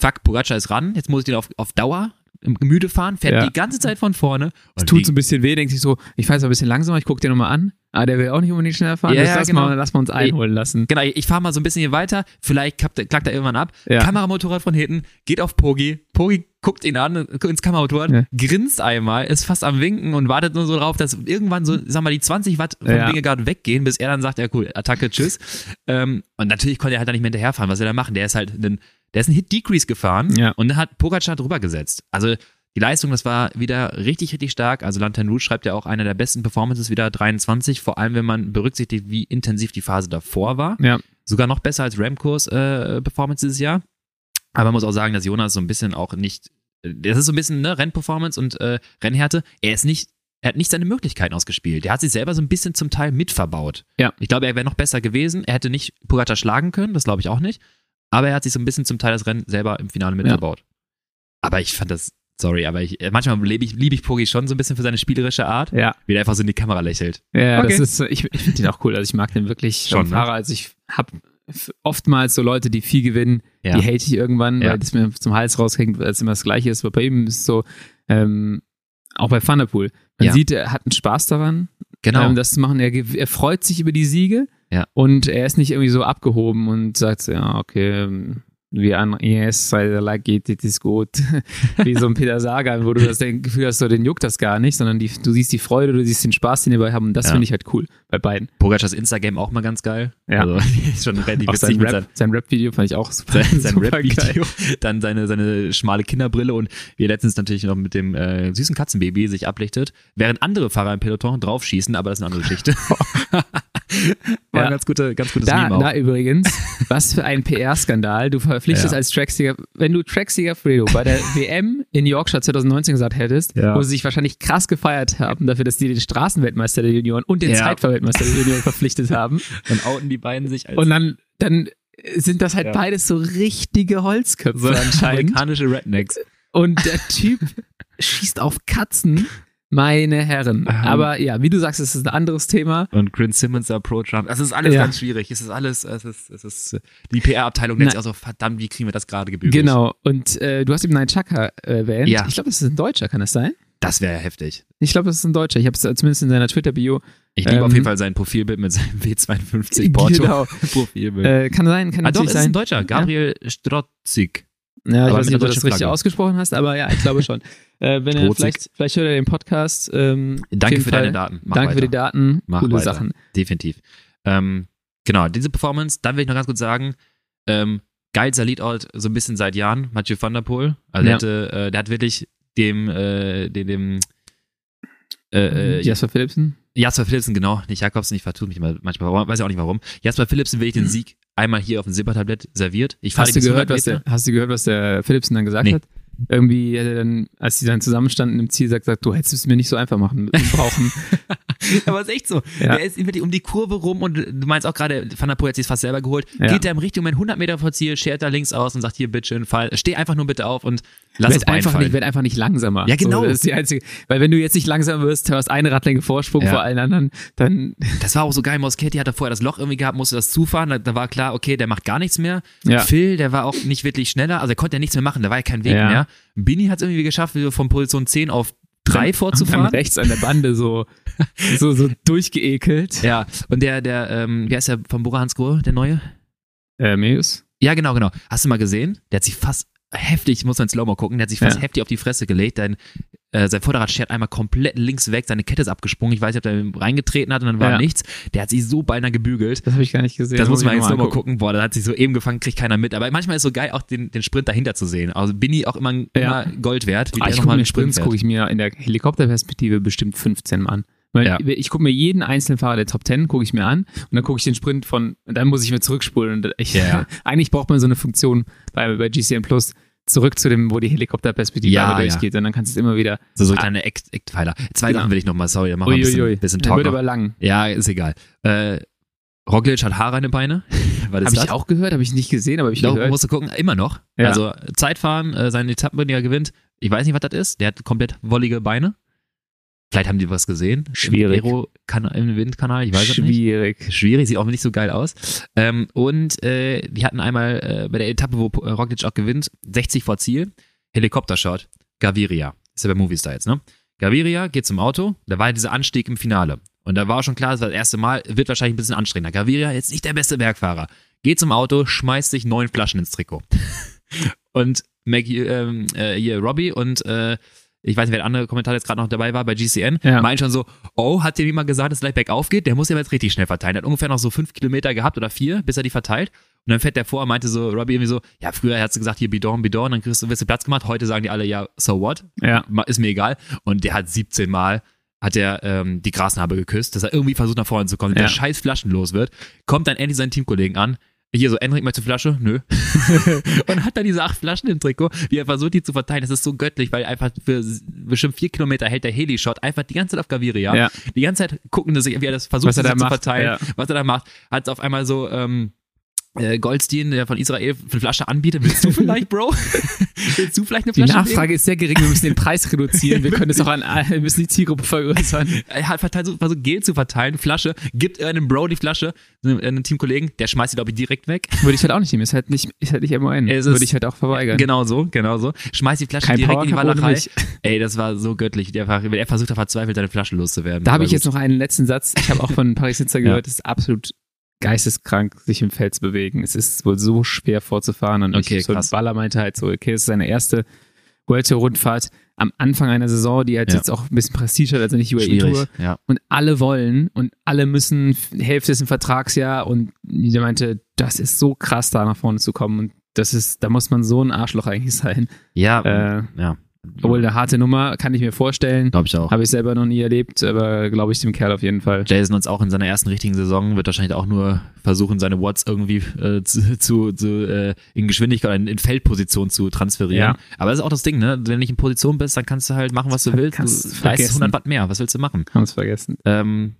fuck, Pogacar ist ran, jetzt muss ich den auf, auf Dauer im Gemüde fahren, fährt Ja. die ganze Zeit von vorne. Es tut so ein bisschen weh, denkt sich so, ich fahre jetzt ein bisschen langsamer, ich guck dir nochmal an. Ah, der will auch nicht unbedingt schneller fahren. Ja, ja, lass, genau. mal, lass mal uns einholen lassen. Genau, ich fahre mal so ein bisschen hier weiter, vielleicht klappt, klackt er irgendwann ab. Ja. Kameramotorrad von hinten, geht auf Pogi. Pogi guckt ihn an, guckt ins Kameramotorrad, Ja. grinst einmal, ist fast am Winken und wartet nur so drauf, dass irgendwann so, sag mal, die 20 Watt vom Ja. Wingegaard weggehen, bis er dann sagt, ja cool, Attacke, tschüss. ähm, und natürlich konnte er halt da nicht mehr hinterherfahren. Was will er machen? Der ist halt ein, der ist ein Hit-Decrease gefahren Ja. und dann hat Pogacar drüber gesetzt. Also die Leistung, das war wieder richtig, richtig stark. Also Lantern Rouge schreibt ja auch einer der besten Performances wieder 23, vor allem wenn man berücksichtigt, wie intensiv die Phase davor war. Ja. Sogar noch besser als Ramcos äh, Performance dieses Jahr. Aber man muss auch sagen, dass Jonas so ein bisschen auch nicht, das ist so ein bisschen ne, Rennperformance und äh, Rennhärte. Er ist nicht, er hat nicht seine Möglichkeiten ausgespielt. Er hat sich selber so ein bisschen zum Teil mitverbaut. Ja. Ich glaube, er wäre noch besser gewesen. Er hätte nicht Pogacar schlagen können, das glaube ich auch nicht. Aber er hat sich so ein bisschen zum Teil das Rennen selber im Finale mitverbaut. Aber ich fand das, sorry, aber ich, manchmal liebe ich, liebe ich Pogi schon so ein bisschen für seine spielerische Art, Ja, wie er einfach so in die Kamera lächelt. ja Okay. das ist, ich, ich finde den auch cool. Also ich mag den wirklich Schon, ne? Fahrer. Also ich habe oftmals so Leute, die viel gewinnen, Ja. die hate ich irgendwann, Ja. weil das mir zum Hals raushängt, weil es immer das Gleiche ist. Aber bei ihm ist es so, ähm, auch bei Thunderpool. Man Ja. sieht, er hat einen Spaß daran, Genau. ähm, das zu machen. Er, er freut sich über die Siege Ja. und er ist nicht irgendwie so abgehoben und sagt, so, ja, okay, wie an, yes, I like it, it is gut. wie so ein Peter Sagan, wo du das Gefühl hast, so, den juckt das gar nicht, sondern die, du siehst die Freude, du siehst den Spaß, den die dabei haben und das Ja. finde ich halt cool bei beiden. Pogacars Instagram auch mal ganz geil. Ja. Also, schon relativ sein mit Rap, sein Rap-Video fand ich auch super, sein, sein Rap-Video, dann seine, seine schmale Kinderbrille und wie er letztens natürlich noch mit dem äh, süßen Katzenbaby sich ablichtet, während andere Fahrer im Peloton draufschießen, aber das ist eine andere Geschichte. War Ja. ein ganz, gute, ganz gutes Da, Meme auch. da übrigens, was für ein PR-Skandal. Du verpflichtest Ja. als Tracksieger, wenn du Tracksieger Fredo bei der WM in Yorkshire 2019 gesagt hättest, Ja. wo sie sich wahrscheinlich krass gefeiert haben dafür, dass die den Straßenweltmeister der Junioren und den Ja. Zeitfahrweltmeister der Junioren verpflichtet haben. Dann outen die beiden sich als Und dann, dann sind das halt Ja. beides so richtige Holzköpfe so anscheinend. amerikanische Rednecks. Und der Typ schießt auf Katzen. Meine Herren. Ähm. Aber ja, wie du sagst, es ist ein anderes Thema. Und Chris Simmons Approach. Das ist alles Ja. ganz schwierig. Es ist alles, es ist, es ist, die PR-Abteilung nennt sich auch so, verdammt, wie kriegen wir das gerade gebügelt? Genau. Und äh, du hast eben Nine Chaka erwähnt. Ja. Ich glaube, das ist ein Deutscher, kann das sein? Das wäre ja heftig. Ich glaube, das ist ein Deutscher. Ich habe es zumindest in seiner Twitter-Bio. Ich liebe Ähm, auf jeden Fall sein Profilbild mit seinem W52 Porto. Genau. Profilbild. Äh, kann sein, kann ah, doch, natürlich es ist sein. ein Deutscher. Gabriel Strotzig. Ja, ich aber weiß nicht, ob du das richtig ausgesprochen hast, aber ja, ich glaube schon. Äh, wenn Trotzig. vielleicht, vielleicht hört er den Podcast. Ähm, Danke für Fall. deine Daten. Mach Danke weiter. für die Daten. Mach Coole weiter. Sachen. Definitiv. Ähm, genau, diese Performance, dann will ich noch ganz kurz sagen, ähm, geilster Leadout so ein bisschen seit Jahren, Mathieu van der Poel. Also der, Ja. hatte, äh, der hat wirklich dem, äh, dem, dem äh, äh, Jasper Philipsen. Jasper Philipsen, genau, nicht Jakobsen, ich vertue mich immer manchmal, warum, weiß ich auch nicht warum. Jasper Philipsen will ich den Sieg einmal hier auf dem Silbertablett serviert. Ich Hast du, gehört, was 100 der, hast du gehört, was der Philipsen dann gesagt Nee. hat? Irgendwie hat er dann, als sie dann zusammenstanden im Ziel, gesagt, gesagt, du hättest es mir nicht so einfach machen brauchen. Aber es ist echt so. Ja. Der ist um die Kurve rum und du meinst auch gerade, Van der Poel hat sich fast selber geholt. Ja. Geht er im richtigen Moment 100 Meter vor Ziel, schert da links aus und sagt hier, bitteschön, fall. Steh einfach nur bitte auf und lass es werd einfach fallen. nicht, werd einfach nicht langsamer. Ja, genau. So, das ist die einzige, weil wenn du jetzt nicht langsam wirst, hast eine Radlänge Vorsprung Ja. vor allen anderen, dann, Das war auch so geil. Moschetti hatte vorher das Loch irgendwie gehabt, musste das zufahren. Da, da war klar, okay, der macht gar nichts mehr. Ja. Phil, der war auch nicht wirklich schneller. Also er konnte ja nichts mehr machen. Da war ja kein Weg mehr. Bini hat es irgendwie geschafft, von Position 10 auf 3 dann vorzufahren. rechts an der Bande so, so, so durchgeekelt. Ja, und der, der, ähm, wie heißt der von Bora Hansgrohe, der neue? Äh, Meus? Ja, genau, genau. Hast du mal gesehen? Der hat sich fast heftig, muss man in Slow-Mo gucken, der hat sich fast Ja. heftig auf die Fresse gelegt. Dein äh, sein Vorderrad schert einmal komplett links weg, seine Kette ist abgesprungen. Ich weiß nicht, ob er reingetreten hat und dann war Ja. nichts. Der hat sich so beinahe gebügelt. Das habe ich gar nicht gesehen. Das muss man ich jetzt noch nochmal gucken. Boah, da hat sich so eben gefangen, kriegt keiner mit. Aber manchmal ist es so geil, auch den, den Sprint dahinter zu sehen. Also Binny auch immer, Ja. immer Gold wert. Ah, der ich gucke mir einen Sprint gucke ich mir in der Helikopterperspektive bestimmt 15 Mal an. Weil Ja. ich gucke mir jeden einzelnen Fahrer der Top 10 gucke ich mir an und dann gucke ich den Sprint von und dann muss ich mir zurückspulen und ich, Ja, ja. eigentlich braucht man so eine Funktion bei, bei GCN Plus zurück zu dem, wo die Helikopterperspektive Ja, einmal ja. durchgeht und dann kannst du es immer wieder. So, so Ah. kleine Eck- Eckpfeiler. Zwei Genau. Sachen will ich nochmal, sorry, dann machen wir ein bisschen, bisschen Der Talk wird noch. aber lang. Ja, ist egal. Äh, Roglic hat Haare an den Beine. Was ist Habe ich auch gehört, habe ich nicht gesehen, aber ich Doch, gehört. musst du gucken, immer noch. Ja. Also Zeitfahren, äh, seine Etappen, die er gewinnt. Ich weiß nicht, was das ist. Der hat komplett wollige Beine. Vielleicht haben die was gesehen. Schwierig. Im, Im Windkanal, ich weiß es nicht. Schwierig. Schwierig, sieht auch nicht so geil aus. Ähm, und äh, die hatten einmal äh, bei der Etappe, wo äh, Roglic auch gewinnt, 60 vor Ziel, Helikoptershot, Gaviria. Ist ja bei Movistar jetzt, ne? Gaviria geht zum Auto, da war ja dieser Anstieg im Finale. Und da war schon klar, das war das erste Mal, wird wahrscheinlich ein bisschen anstrengender. Gaviria, jetzt nicht der beste Bergfahrer. Geht zum Auto, schmeißt sich neun Flaschen ins Trikot. und Maggie, ähm, äh, hier Robbie und äh, ich weiß nicht, wer der andere Kommentar jetzt gerade noch dabei war bei GCN, Ja. meinen schon so, oh, hat dir niemand gesagt, dass es gleich bergauf geht? Der muss ja jetzt richtig schnell verteilen. Der hat ungefähr noch so fünf Kilometer gehabt oder vier, bis er die verteilt. Und dann fährt der vor und meinte so, Robbie irgendwie so, ja, früher hat sie gesagt, hier Bidon, Bidon, dann kriegst du, wirst du Platz gemacht. Heute sagen die alle, ja, so what? Ja. Ist mir egal. Und der hat 17 Mal hat er ähm, die Grasnarbe geküsst, dass er irgendwie versucht nach vorne zu kommen, Ja. der scheiß Flaschen los wird, kommt dann endlich seinen Teamkollegen an. Hier so, Enrik, möchtest du Flasche? Nö. und hat dann diese acht Flaschen im Trikot, wie er versucht, die zu verteilen. Das ist so göttlich, weil einfach für bestimmt vier Kilometer hält der Heli-Shot einfach die ganze Zeit auf Gaviria. Ja. Die ganze Zeit gucken sie sich, wie er das versucht, Was er da das zu macht, verteilen, ja. was er da macht. Hat es auf einmal so, ähm, äh, Goldstein, der von Israel eine Flasche anbietet. Willst du vielleicht, Bro? Willst du vielleicht eine Die Flasche Nachfrage ist sehr gering, wir müssen den Preis reduzieren, wir können es auch an, wir müssen die Zielgruppe vergrößern. nehmen? Er hat verteilt, so- versucht Gel zu verteilen, Flasche, gibt einem Bro die Flasche, einem, einem Teamkollegen, der schmeißt sie, glaube ich, direkt weg. Würde ich halt auch nicht nehmen, ist halt nicht, ist halt nicht MON. Würde ich halt auch verweigern. Genau so, genau so. Schmeißt die Flasche Kein direkt in die mich. Ey, das war so göttlich. Der, er versucht da verzweifelt, seine Flasche loszuwerden. Da habe ich jetzt noch einen letzten Satz. Ich habe auch von Paris Nizza gehört, es ist absolut geisteskrank, sich im Feld zu bewegen. Es ist wohl so schwer vorzufahren. Und Okay, ich, so krass. Baller meinte halt so, okay, es ist seine erste Vuelta-Rundfahrt am Anfang einer Saison, die halt Ja. jetzt auch ein bisschen Prestige hat, also nicht UAE. Tour. Ja. Und alle wollen und alle müssen, Hälfte ist ein Vertragsjahr und der meinte, das ist so krass, da nach vorne zu kommen. Und das ist, da muss man so ein Arschloch eigentlich sein. Ja, Äh, ja. Obwohl eine harte Nummer, kann ich mir vorstellen. Glaube ich auch. Habe ich selber noch nie erlebt, aber glaube ich dem Kerl auf jeden Fall. Jason uns auch in seiner ersten richtigen Saison wird wahrscheinlich auch nur versuchen, seine Watts irgendwie äh, zu, zu, äh, in Geschwindigkeit, in, in Feldposition zu transferieren. Ja. Aber das ist auch das Ding, ne? Wenn du nicht in Position bist, dann kannst du halt machen, was du willst. Kannst Du vergessen. leistest 100 Watt mehr. Was willst du machen? Haben es vergessen. Ähm,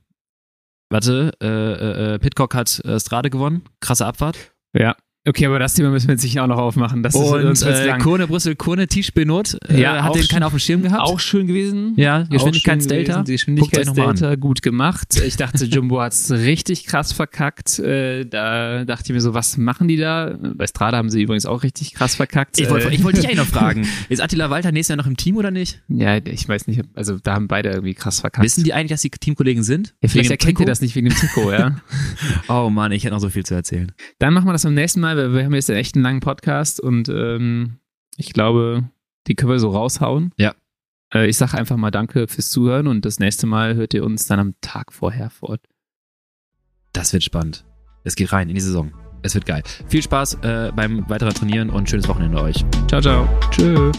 warte, äh, äh, äh, Pitcock hat äh, Strade gewonnen. Krasse Abfahrt. Ja. Okay, aber das Thema müssen wir jetzt sicher auch noch aufmachen. Das ist Und wird's äh. Kurne, Brüssel, Kurne, Tisch Benot. Äh, Ja, hat auch den keiner auf dem Schirm gehabt. Auch schön gewesen. Ja, Geschwindigkeitsdelta. Geschwindigkeitsdelta gut gemacht. Ich dachte, Jumbo hat's richtig krass verkackt. Äh, da dachte ich mir so, was machen die da? Bei Strada haben sie übrigens auch richtig krass verkackt. Ich wollte Äh, ich wollte dich eigentlich noch fragen. Ist Attila Walter nächstes Jahr noch im Team oder nicht? Ja, ich weiß nicht. Also da haben beide irgendwie krass verkackt. Wissen die eigentlich, dass die Teamkollegen sind? ja, vielleicht erkennt ihr das nicht wegen dem Trikot, ja. Oh Mann, ich hätte noch so viel zu erzählen. Dann machen wir das beim nächsten Mal, wir haben jetzt echt einen langen Podcast und ähm, ich glaube, die können wir so raushauen. Ja. Äh, ich sage einfach mal Danke fürs Zuhören und das nächste Mal hört ihr uns dann am Tag vorher fort. Das wird spannend. Es geht rein in die Saison. Es wird geil. Viel Spaß äh, beim weiteren Trainieren und schönes Wochenende euch. Ciao, ciao. Tschö.